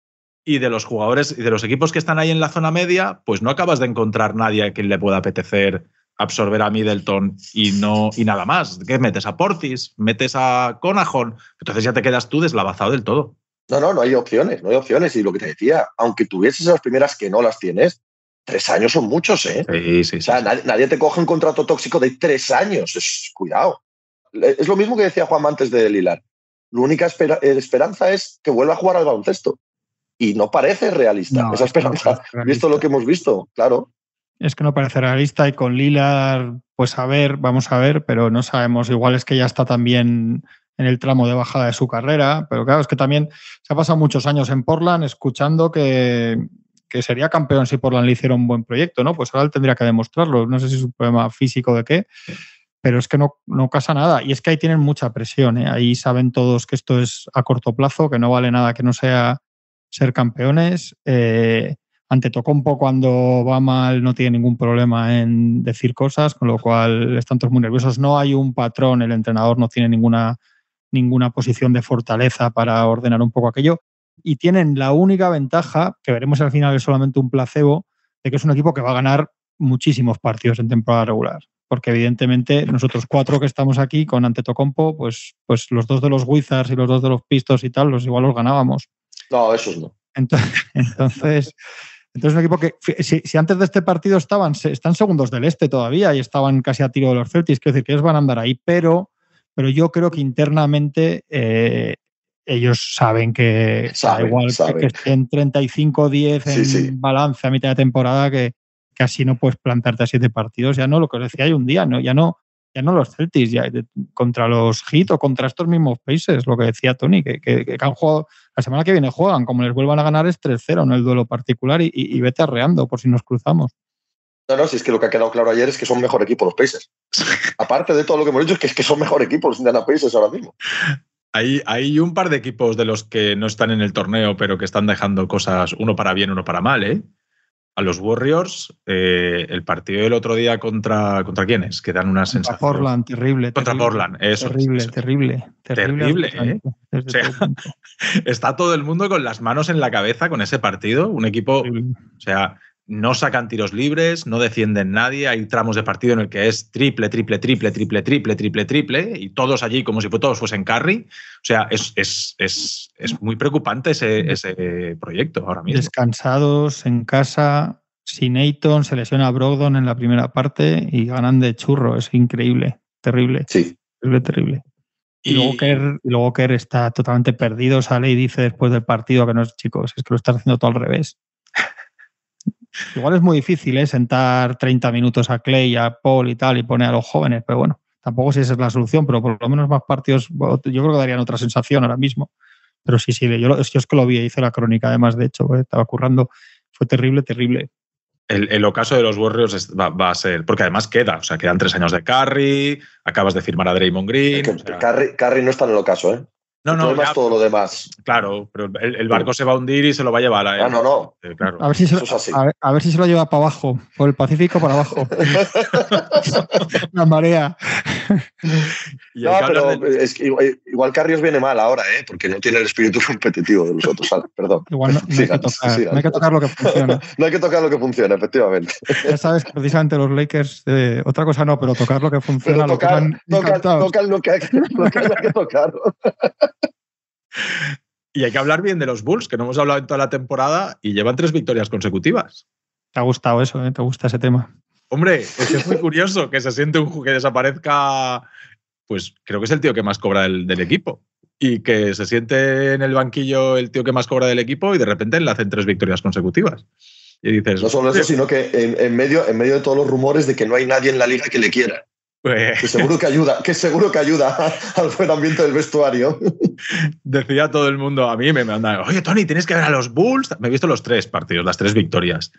y de los jugadores y de los equipos que están ahí en la zona media, pues no acabas de encontrar nadie a quien le pueda apetecer absorber a Middleton y no y nada más. ¿Qué metes a Portis? ¿Metes a Conajon? Entonces ya te quedas tú deslavazado del todo. No, no, no hay opciones, no hay opciones. Y lo que te decía, aunque tuvieses esas primeras que no las tienes, tres años son muchos, ¿eh? Sí, sí, o sea, nadie, te coge un contrato tóxico de tres años. Es, cuidado. Es lo mismo que decía Juan antes de Lilar. La única esperanza es que vuelva a jugar al baloncesto. Y no parece realista esa esperanza, visto lo que hemos visto, claro es que no parece realista y con Lilar, pues a ver, vamos a ver, pero no sabemos. Igual es que ya está también en el tramo de bajada de su carrera, pero claro, es que también se ha pasado muchos años en Portland escuchando que, sería campeón si Portland le hiciera un buen proyecto, ¿no? Pues ahora él tendría que demostrarlo. No sé si es un problema físico de qué, pero es que no, no casa nada. Y es que ahí tienen mucha presión, ¿eh? Ahí saben todos que esto es a corto plazo, que no vale nada que no sea ser campeones. Eh, ante Tocompo cuando va mal no tiene ningún problema en decir cosas, con lo cual están todos muy nerviosos. No hay un patrón, el entrenador no tiene ninguna, ninguna posición de fortaleza para ordenar un poco aquello. Y tienen la única ventaja, que veremos al final es solamente un placebo, de que es un equipo que va a ganar muchísimos partidos en temporada regular. Porque evidentemente nosotros cuatro que estamos aquí con Antetokounmpo, pues, pues los dos de los Wizards y los dos de los Pistos y tal, los igual los ganábamos. No, esos no. Entonces, entonces entonces, un equipo que, si, antes de este partido estaban, están segundos del este todavía y estaban casi a tiro de los Celtics, quiero decir que ellos van a andar ahí, pero, pero yo creo que internamente eh, ellos saben que da igual que estén 35-10 en balance a mitad de temporada, que casi no puedes plantarte a siete partidos. Ya no, lo que os decía, hay un día, ¿no? Ya no, ya no los Celtics, ya, contra los Heat o contra estos mismos países, lo que decía Tony, que, que, han jugado, la semana que viene juegan, como les vuelvan a ganar es 3-0 en el duelo particular y, y, vete arreando por si nos cruzamos. No, no, si es que lo que ha quedado claro ayer es que son mejor equipo los países. Aparte de todo lo que hemos dicho, es que, es que son mejor equipo los Indiana Pacers ahora mismo. Hay, hay un par de equipos de los que no están en el torneo, pero que están dejando cosas, uno para bien, uno para mal, ¿eh? A los Warriors, eh, el partido del otro día contra, ¿contra quiénes? Que dan una sensación. Contra Portland, terrible. Contra Portland, eso. Terrible, terrible. Terrible, ¿eh? está todo el mundo con las manos en la cabeza con ese partido. Un equipo, o sea, no sacan tiros libres, no defienden nadie, hay tramos de partido en el que es triple, triple, triple, triple, triple, triple, triple, y todos allí como si todos fuesen carry. O sea, es, es, es, es muy preocupante ese, ese, proyecto ahora mismo. Descansados, en casa, sin Ayton, se lesiona a Brogdon en la primera parte y ganan de churro, es increíble, terrible. Sí. terrible, terrible. Y, luego Kerr, y luego Kerr está totalmente perdido, sale y dice después del partido que no es, chicos, es que lo estás haciendo todo al revés. Igual es muy difícil ¿eh? sentar 30 minutos a Clay, a Paul y tal, y poner a los jóvenes, pero bueno, tampoco si esa es la solución, pero por lo menos más partidos, yo creo que darían otra sensación ahora mismo. Pero sí, sí, yo, yo es que lo vi, hice la crónica además, de hecho, estaba currando, fue terrible, terrible el, ocaso de los Warriors va, a ser, porque además queda, o sea, quedan tres años de Curry, acabas de firmar a Draymond Green. Curry, no está en el ocaso, ¿eh? No, no, ya, todo lo demás. Claro, pero el, barco se va a hundir y se lo va a llevar a él. Ah, no, no. Eh, a, ver si se lo, a, ver, si se lo lleva para abajo, por el Pacífico para abajo. La marea. no, pero es que igual, igual, Carrios viene mal ahora, ¿eh? porque no tiene el espíritu competitivo de los otros. Perdón. Igual no, hay que tocar, no, hay que tocar, lo que funciona. no hay que tocar lo que funciona, efectivamente. Ya sabes que precisamente los Lakers, eh, otra cosa no, pero tocar lo que funciona, lo que tocan lo que hay que tocar. Y hay que hablar bien de los Bulls, que no hemos hablado en toda la temporada y llevan tres victorias consecutivas. Te ha gustado eso, ¿eh? ¿Te gusta ese tema? Hombre, es muy curioso que se siente un que desaparezca, pues creo que es el tío que más cobra del, equipo. Y que se siente en el banquillo el tío que más cobra del equipo y de repente le hacen tres victorias conseguitas. Y dices, no solo eso, sino que en, medio, en medio de todos los rumores de que no hay nadie en la liga que le quiera. Pues... Que seguro que ayuda, que seguro que ayuda al buen ambiente del vestuario. Decía todo el mundo, a mí me mandan, oye Tony, tienes que ver a los Bulls. Me he visto los tres partidos, las tres victorias.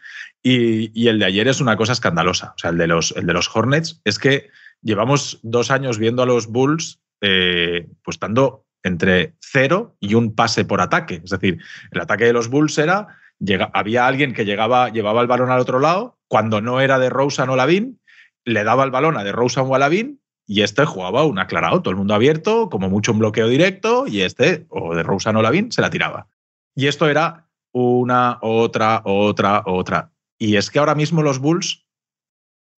Y, el de ayer es una cosa escandalosa. O sea, el de los, el de los Hornets es que llevamos dos años viendo a los Bulls eh, pues estando entre cero y un pase por ataque. Es decir, el ataque de los Bulls era, llega, había alguien que llegaba, llevaba el balón al otro lado, cuando no era de Rosa o Lavin, le daba el balón a de Rosa Lavin y este jugaba un aclarado, todo el mundo abierto, como mucho un bloqueo directo, y este, o de Rosa o Lavin, se la tiraba. Y esto era una, otra, otra, otra. Y es que ahora mismo los Bulls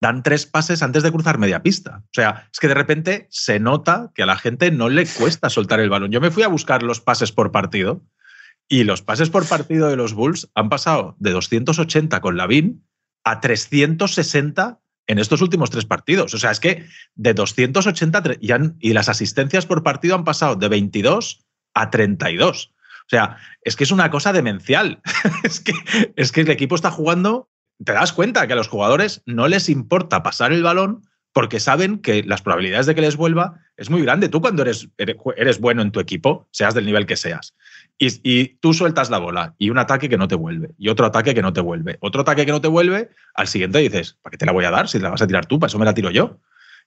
dan tres pases antes de cruzar media pista. O sea, es que de repente se nota que a la gente no le cuesta soltar el balón. Yo me fui a buscar los pases por partido y los pases por partido de los Bulls han pasado de 280 con Lavin a 360 en estos últimos tres partidos. O sea, es que de 280 y, y las asistencias por partido han pasado de 22 a 32. O sea, es que es una cosa demencial. es, que, es que el equipo está jugando te das cuenta que a los jugadores no les importa pasar el balón porque saben que las probabilidades de que les vuelva es muy grande. Tú cuando eres, bueno en tu equipo, seas del nivel que seas, y, tú sueltas la bola y un ataque que no te vuelve, y otro ataque que no te vuelve, otro ataque que no te vuelve, al siguiente dices, ¿para qué te la voy a dar si la vas a tirar tú? Para eso me la tiro yo.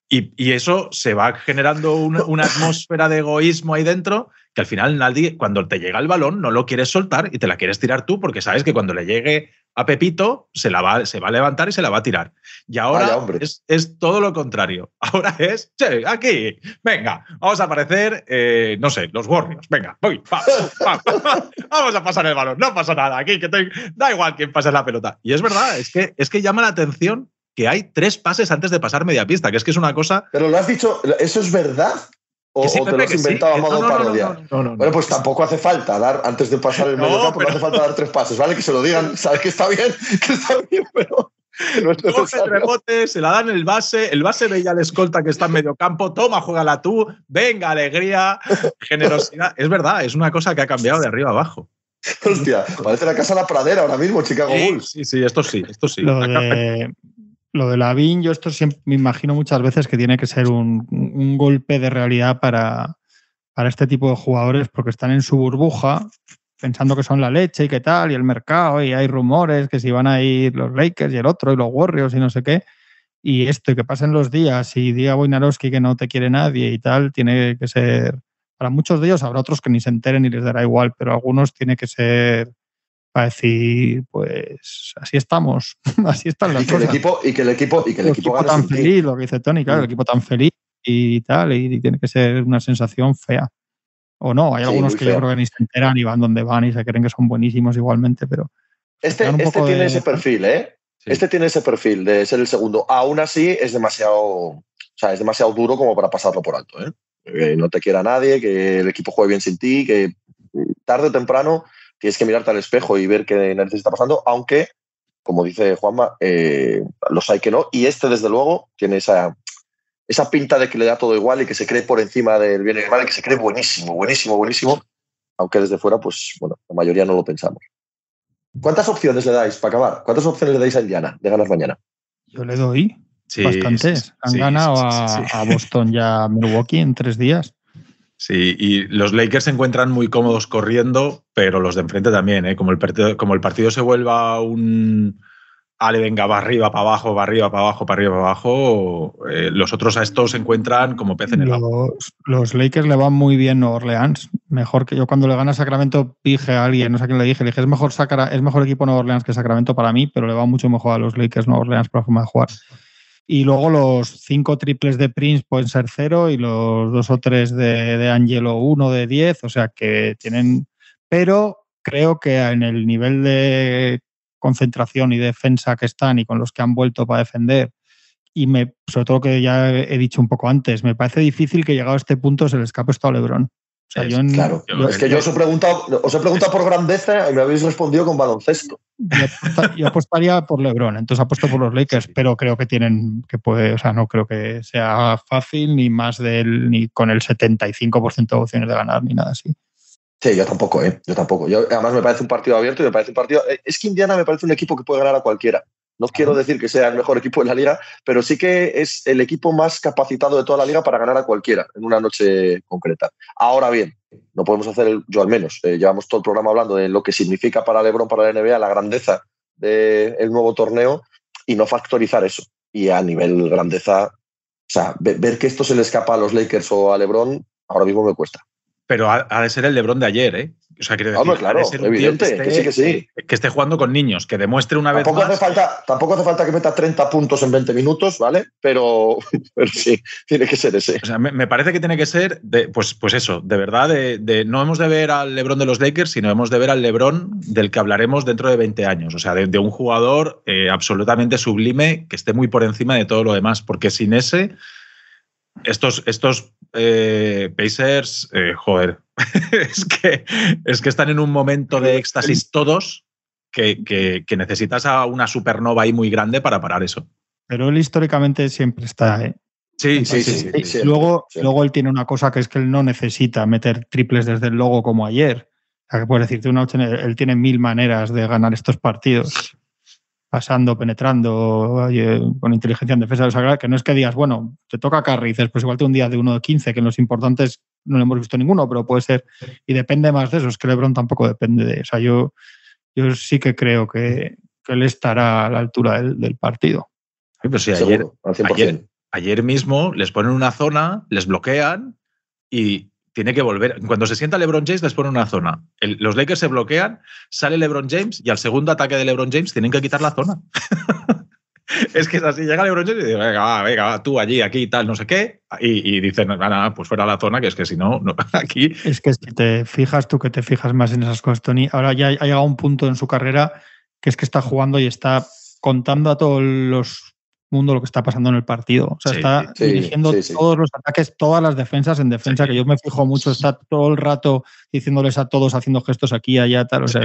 Y, eso se va generando una, atmósfera de egoísmo ahí dentro que al final nadie, cuando te llega el balón, no lo quieres soltar y te la quieres tirar tú porque sabes que cuando le llegue a Pepito se, la va, se va a levantar y se la va a tirar. Y ahora es, todo lo contrario. Ahora es, che, aquí, venga, vamos a aparecer, eh, no sé, los Warriors. Venga, voy, vamos a pasar el balón, no pasa nada. Aquí, que da igual quién pase la pelota. Y es verdad, es que, es que llama la atención que hay tres pases antes de pasar media pista, que es que es una cosa. Pero lo has dicho, ¿eso es verdad? ¿O, te lo has inventado a modo no, parodia? bueno, pues tampoco hace falta dar, antes de pasar el medio campo, no hace falta dar tres pases, ¿vale? Que se lo digan, sabes que está bien, que está bien, pero. No es Coge el rebote, se la dan el base, el base ve ya la escolta que está en medio campo, toma, juégala tú, venga, alegría, generosidad. Es verdad, es una cosa que ha cambiado de arriba abajo. Hostia, parece la casa de la pradera ahora mismo, Chicago Bulls. Sí, sí, esto sí, esto sí. Lo de, lo de Lavín, yo esto siempre me imagino muchas veces que tiene que ser un, golpe de realidad para, para, este tipo de jugadores porque están en su burbuja pensando que son la leche y qué tal, y el mercado, y hay rumores que si van a ir los Lakers y el otro, y los Warriors y no sé qué. Y esto, y que pasen los días y diga Wojnarowski que no te quiere nadie y tal, tiene que ser. Para muchos de ellos habrá otros que ni se enteren y les dará igual, pero algunos tiene que ser para decir, pues así estamos, así están las y que El equipo, y que el equipo, y que el, equipo, tan feliz, lo que dice Tony, claro, el mm. equipo tan feliz y tal, y, tiene que ser una sensación fea. O no, hay algunos que yo creo que ni se enteran y van donde van y se creen que son buenísimos igualmente, pero... Este, este tiene ese perfil, ¿eh? Este tiene ese perfil de ser el segundo. Aún así es demasiado, o sea, es demasiado duro como para pasarlo por alto, ¿eh? Que no te quiera nadie, que el equipo juegue bien sin ti, que tarde o temprano tienes que mirarte al espejo y ver qué narices está pasando, aunque, como dice Juanma, eh, los hay que no. Y este, desde luego, tiene esa, esa pinta de que le da todo igual y que se cree por encima del bien y del mal y que se cree buenísimo, buenísimo, buenísimo, aunque desde fuera, pues bueno, la mayoría no lo pensamos. ¿Cuántas opciones le dais para acabar? ¿Cuántas opciones le dais a Indiana de ganar mañana? Yo le doy bastantes. Han ganado a, Boston ya a Milwaukee en tres días. Sí, y los Lakers se encuentran muy cómodos corriendo, pero los de enfrente también, ¿eh? como, el partido, como el partido se vuelva un, Ale, venga, va arriba, para abajo, va arriba, para abajo, para arriba, para abajo. Eh, los otros a estos se encuentran como pez en el agua. Los Lakers le van muy bien a Orleans. Mejor que yo cuando le gana Sacramento dije a alguien, no sé a quién le dije, le dije, es mejor, es mejor equipo Nueva Orleans que Sacramento para mí, pero le va mucho mejor a los Lakers Nueva Orleans para forma de jugar. Y luego los cinco triples de Prince pueden ser cero y los dos o tres de, de Angelo uno de diez, o sea que tienen... Pero creo que en el nivel de concentración y defensa que están y con los que han vuelto para defender. Y me, sobre todo que ya he dicho un poco antes, me parece difícil que llegado a este punto se le escape esto a Lebron. claro, es que yo os he, preguntado, os he preguntado por grandeza y me habéis respondido con baloncesto. Yo, apostaría por LeBron, entonces apuesto por los Lakers, pero creo que tienen que puede, o sea, no creo que sea fácil ni más del ni con el 75% de opciones de ganar ni nada así. Sí, yo tampoco, ¿eh? Yo tampoco. Yo, además, me parece un partido abierto y me parece un partido. Eh, es que Indiana me parece un equipo que puede ganar a cualquiera. No quiero decir que sea el mejor equipo de la liga, pero sí que es el equipo más capacitado de toda la liga para ganar a cualquiera en una noche concreta. Ahora bien, no podemos hacer, el, yo al menos, eh, llevamos todo el programa hablando de lo que significa para LeBron, para la NBA, la grandeza del nuevo torneo y no factorizar eso. Y a nivel grandeza, o sea, ver que esto se le escapa a los Lakers o a LeBron, ahora mismo me cuesta. Pero ha, de ser el Lebron de ayer, ¿eh? O sea, quiero decir, claro, evidente, que, sí, que sí. Que esté jugando con niños, que demuestre una vez más. Hace falta, tampoco hace falta que meta 30 puntos en 20 minutos, ¿vale? Pero, pero sí, tiene que ser ese. O sea, me, parece que tiene que ser, de, pues, pues eso, de verdad, de, no hemos de ver al Lebron de los Lakers, sino hemos de ver al Lebron del que hablaremos dentro de 20 años. O sea, de, un jugador eh, absolutamente sublime que esté muy por encima de todo lo demás, porque sin ese estos, estos eh, Pacers, eh, joder, es, que, es que están en un momento de éxtasis todos que, que, necesitas a una supernova ahí muy grande para parar eso. Pero él históricamente siempre está. ¿eh? Sí, sí, sí, luego, luego él tiene una cosa que es que él no necesita meter triples desde el logo como ayer. O sea, que puedes decirte, una, él tiene mil maneras de ganar estos partidos pasando, penetrando, con inteligencia en defensa. O que no es que digas, bueno, te toca Carry y dices, pues igual te un día de uno de 15, que en los importantes no lo hemos visto ninguno, pero puede ser. Y depende más de eso. Es que LeBron tampoco depende de. O sea, yo, yo sí que creo que, él estará a la altura del, partido. Sí, ayer, ayer, ayer mismo les ponen una zona, les bloquean y tiene que volver. Cuando se sienta LeBron James, les pone una zona. los Lakers se bloquean, sale LeBron James y al segundo ataque de LeBron James tienen que quitar la zona. es que es así, llega LeBron James y dice, venga, venga, tú allí, aquí y tal, no sé qué. Y, dicen, nada, pues fuera la zona, que es que si no, aquí. Es que si te fijas tú que te fijas más en esas cosas, Tony, ahora ya ha llegado un punto en su carrera que es que está jugando y está contando a todos los mundo lo que está pasando en el partido. O sea, está dirigiendo todos los ataques, todas las defensas en defensa, que yo me fijo mucho, está todo el rato diciéndoles a todos, haciendo gestos aquí, allá, tal. O sea,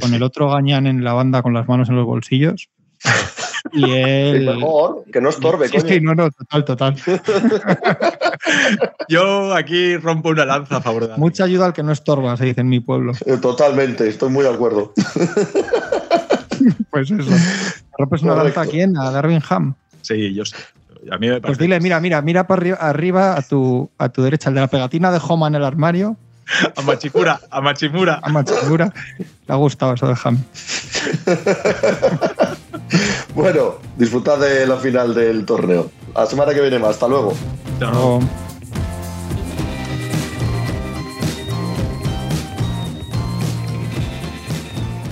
con el otro gañan en la banda con las manos en los bolsillos. y él... mejor, que no estorbe, coño. Sí, no, no, total, total. yo aquí rompo una lanza a favor de Mucha ayuda al que no estorba, se dice en mi pueblo. Eh, totalmente, estoy muy de acuerdo. pues eso. ¿Rompes una lanza a quién? ¿A Darwin Ham? Sí, yo sé. A mí pues dile, mira, mira, mira para arriba, a, tu, a tu derecha, el de la pegatina de Homa en el armario. A Machimura, a Machimura. A Machimura. Le ha gustado eso de Ham. bueno, disfrutad de la final del torneo. La semana que viene más. Hasta luego. Chao.